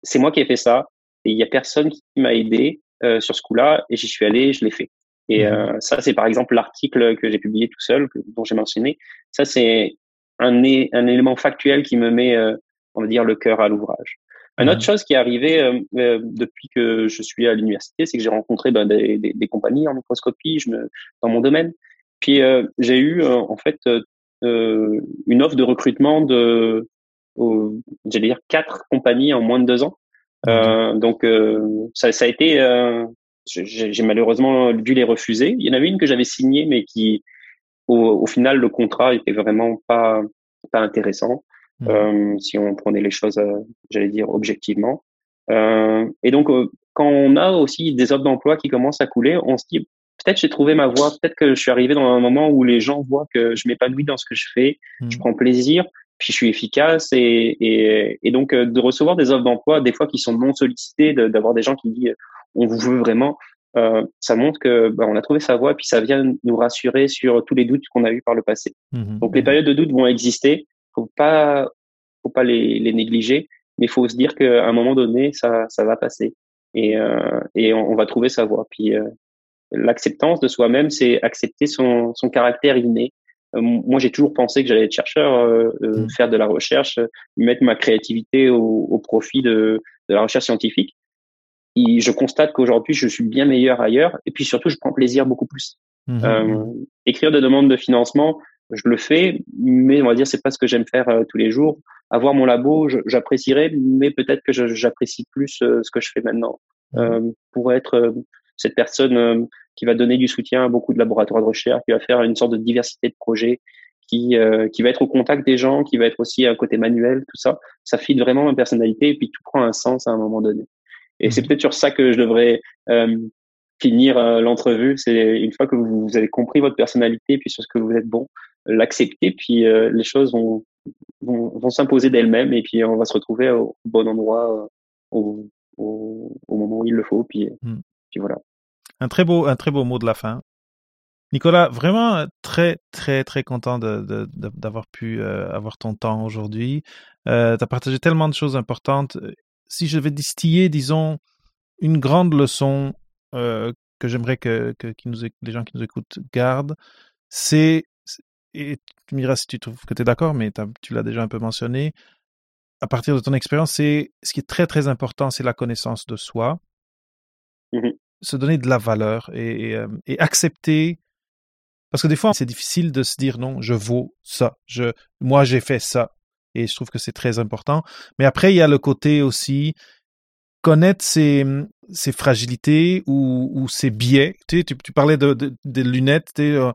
c'est moi qui ai fait ça et il y a personne qui m'a aidé euh, sur ce coup-là et j'y suis allé, je l'ai fait. Et mmh. euh, ça, c'est par exemple l'article que j'ai publié tout seul, que, dont j'ai mentionné. Ça, c'est un, un élément factuel qui me met, euh, on va dire, le cœur à l'ouvrage. Une autre chose qui est arrivée euh, euh, depuis que je suis à l'université, c'est que j'ai rencontré ben, des, des, des, compagnies en microscopie je me, dans mon domaine. Puis euh, j'ai eu en fait une offre de recrutement de, j'allais dire quatre compagnies en moins de deux ans. donc ça, ça, a été, j'ai malheureusement dû les refuser. Il y en avait une que j'avais signée, mais qui, au, au, final, le contrat était vraiment pas pas intéressant. Mmh. Euh, si on prenait les choses, euh, j'allais dire, objectivement. Euh, et donc, quand on a aussi des offres d'emploi qui commencent à couler, on se dit, peut-être j'ai trouvé ma voie, peut-être que je suis arrivé dans un moment où les gens voient que je m'épanouis dans ce que je fais, je mmh. prends plaisir, puis je suis efficace et, et, et donc de recevoir des offres d'emploi, des fois qui sont non sollicitées, d'avoir des gens qui disent on vous veut vraiment, euh, ça montre que bah, on a trouvé sa voie, puis ça vient nous rassurer sur tous les doutes qu'on a eu par le passé. Mmh donc les périodes de doute vont exister, faut pas, faut pas les, les négliger, mais faut se dire qu'à un moment donné, ça, ça va passer et, euh, et on, on, va trouver sa voie. Puis euh, l'acceptance de soi-même, c'est accepter son, son caractère inné. Euh, moi, j'ai toujours pensé que j'allais être chercheur, euh, euh, mmh. faire de la recherche, mettre ma créativité au, au profit de, de, la recherche scientifique. Et je constate qu'aujourd'hui, je suis bien meilleur ailleurs. Et puis surtout, je prends plaisir beaucoup plus. Mmh. écrire des demandes de financement, je le fais, mais on va dire c'est pas ce que j'aime faire euh, tous les jours. Avoir mon labo, j'apprécierais, mais peut-être que j'apprécie plus euh, ce que je fais maintenant. Mmh. Euh, pour être euh, cette personne euh, qui va donner du soutien à beaucoup de laboratoires de recherche, qui va faire une sorte de diversité de projets, qui qui va être au contact des gens, qui va être aussi un côté manuel, tout ça, ça fit vraiment ma personnalité et puis tout prend un sens à un moment donné. Et c'est peut-être sur ça que je devrais finir l'entrevue. C'est une fois que vous, vous, avez compris votre personnalité puis sur ce que vous êtes bon, l'accepter, puis euh, les choses vont, vont, vont s'imposer d'elles-mêmes, et puis on va se retrouver au bon endroit, euh, au, au, au moment où il le faut, puis, mmh. puis voilà. Un très beau, un très beau mot de la fin. Nicolas, vraiment très, très, très content d'avoir pu euh, avoir ton temps aujourd'hui. Euh, tu as partagé tellement de choses importantes. Si je vais distiller, disons, une grande leçon euh, que j'aimerais que, les gens qui nous écoutent gardent, c'est, et tu me diras si tu trouves que tu es d'accord, mais tu l'as déjà un peu mentionné, à partir de ton expérience, c'est ce qui est très très important, c'est la connaissance de soi, mmh se donner de la valeur et, et, accepter parce que des fois, c'est difficile de se dire non, je vaux ça. Je, moi, j'ai fait ça. Et je trouve que c'est très important. Mais après, il y a le côté aussi connaître ses, fragilités ou, ses biais. Tu, tu, parlais de, de, des lunettes. Tu, euh,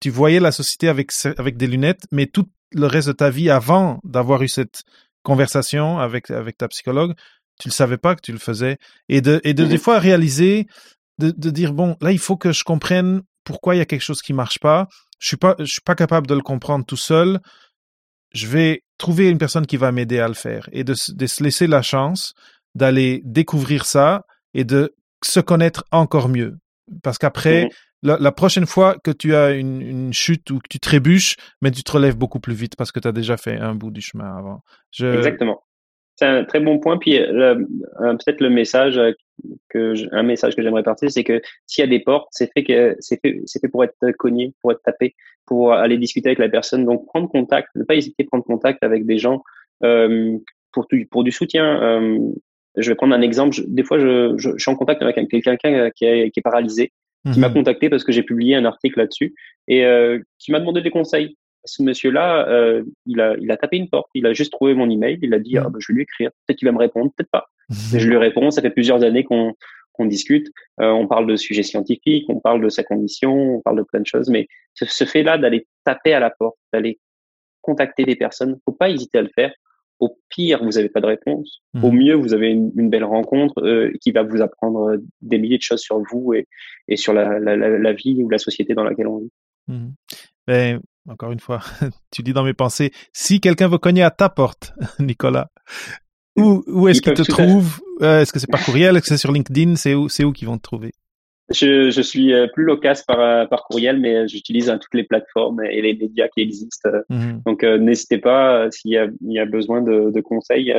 tu voyais la société avec, avec des lunettes, mais tout le reste de ta vie avant d'avoir eu cette conversation avec, avec ta psychologue, tu ne savais pas que tu le faisais. Et de, et de mmh des fois réaliser, de, de dire, bon, là, il faut que je comprenne pourquoi il y a quelque chose qui marche pas. Je suis pas, je suis pas capable de le comprendre tout seul. Je vais trouver une personne qui va m'aider à le faire et de, de se laisser la chance d'aller découvrir ça et de se connaître encore mieux. Parce qu'après, mmh la, la, prochaine fois que tu as une, une, chute ou que tu trébuches, mais tu te relèves beaucoup plus vite parce que tu as déjà fait un bout du chemin avant. Je... Exactement. C'est un très bon point. Puis euh, peut-être le message euh, que un message que j'aimerais partager, c'est que s'il y a des portes, c'est fait que c'est fait, c'est fait pour être cogné, pour être tapé, pour aller discuter avec la personne. Donc prendre contact, ne pas hésiter à prendre contact avec des gens euh, pour pour du soutien. Euh, je vais prendre un exemple. des fois, je, je, je, suis en contact avec quelqu'un qui, est, qui est paralysé, qui m'a mhm. contacté parce que j'ai publié un article là-dessus et euh, qui m'a demandé des conseils ce monsieur-là, euh, il, a, il a tapé une porte, il a juste trouvé mon email, il a dit, mmh. ah, bah, je vais lui écrire, peut-être qu'il va me répondre, peut-être pas. Mais je lui réponds, ça fait plusieurs années qu'on qu'on discute, euh, on parle de sujets scientifiques, on parle de sa condition, on parle de plein de choses, mais ce, ce fait-là d'aller taper à la porte, d'aller contacter des personnes, faut pas hésiter à le faire. Au pire, vous n'avez pas de réponse. Mmh. Au mieux, vous avez une, une belle rencontre euh, qui va vous apprendre des milliers de choses sur vous et, et sur la, la, la, vie ou la société dans laquelle on vit. Ben, encore une fois, tu dis dans mes pensées, si quelqu'un veut cogner à ta porte, Nicolas, où, où est-ce qu'il te trouve? Euh, Est-ce que c'est par courriel? Est-ce que c'est sur LinkedIn? C'est où, c'est où qu'ils vont te trouver? Je, je, suis euh, plus loquace par, euh, par courriel, mais j'utilise toutes les plateformes et les médias qui existent. Mhm. Donc, n'hésitez pas, s'il y a, il y a besoin de, de conseils,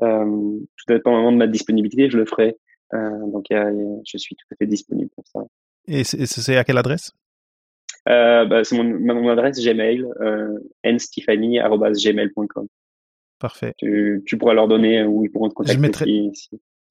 euh, tout dépendamment de ma disponibilité, je le ferai. donc, je suis tout à fait disponible pour ça. Et c'est à quelle adresse? Euh, bah, c'est mon, mon, adresse Gmail, euh, nstephanie.gmail.com. Parfait. Tu, tu, pourras leur donner où ils pourront te contacter. Je mettrai,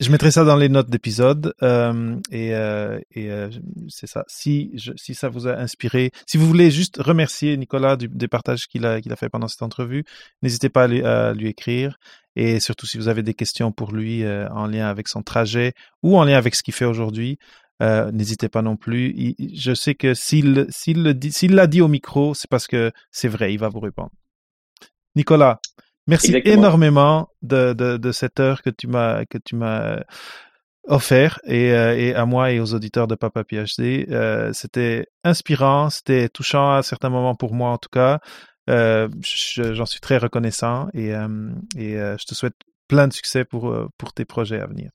je mettrai ça dans les notes d'épisode euh, et, euh, et euh, c'est ça. Si, je, si ça vous a inspiré, si vous voulez juste remercier Nicolas du, des partages qu'il a, qu'il a fait pendant cette entrevue, n'hésitez pas à lui, à lui, écrire. Et surtout si vous avez des questions pour lui euh, en lien avec son trajet ou en lien avec ce qu'il fait aujourd'hui, euh, n'hésitez pas non plus. je sais que s'il s'il le dit, s'il l'a dit au micro, c'est parce que c'est vrai, il va vous répondre. Nicolas, merci énormément de, de, de, cette heure que tu m'as que tu m'as offert et, euh, et, à moi et aux auditeurs de Papa PhD. Euh, c'était inspirant, c'était touchant à certains moments pour moi en tout cas. Euh, j'en suis très reconnaissant et, euh, et je te souhaite plein de succès pour, pour tes projets à venir.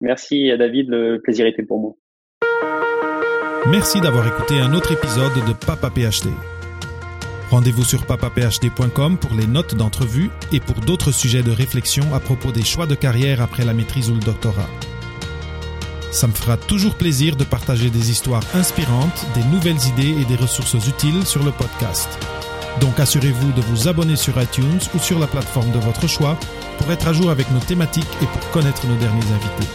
Merci David, le plaisir était pour moi. Merci d'avoir écouté un autre épisode de Papa PhD. Rendez-vous sur papaphd.com pour les notes d'entrevue et pour d'autres sujets de réflexion à propos des choix de carrière après la maîtrise ou le doctorat. Ça me fera toujours plaisir de partager des histoires inspirantes, des nouvelles idées et des ressources utiles sur le podcast. Donc assurez-vous de vous abonner sur iTunes ou sur la plateforme de votre choix pour être à jour avec nos thématiques et pour connaître nos derniers invités.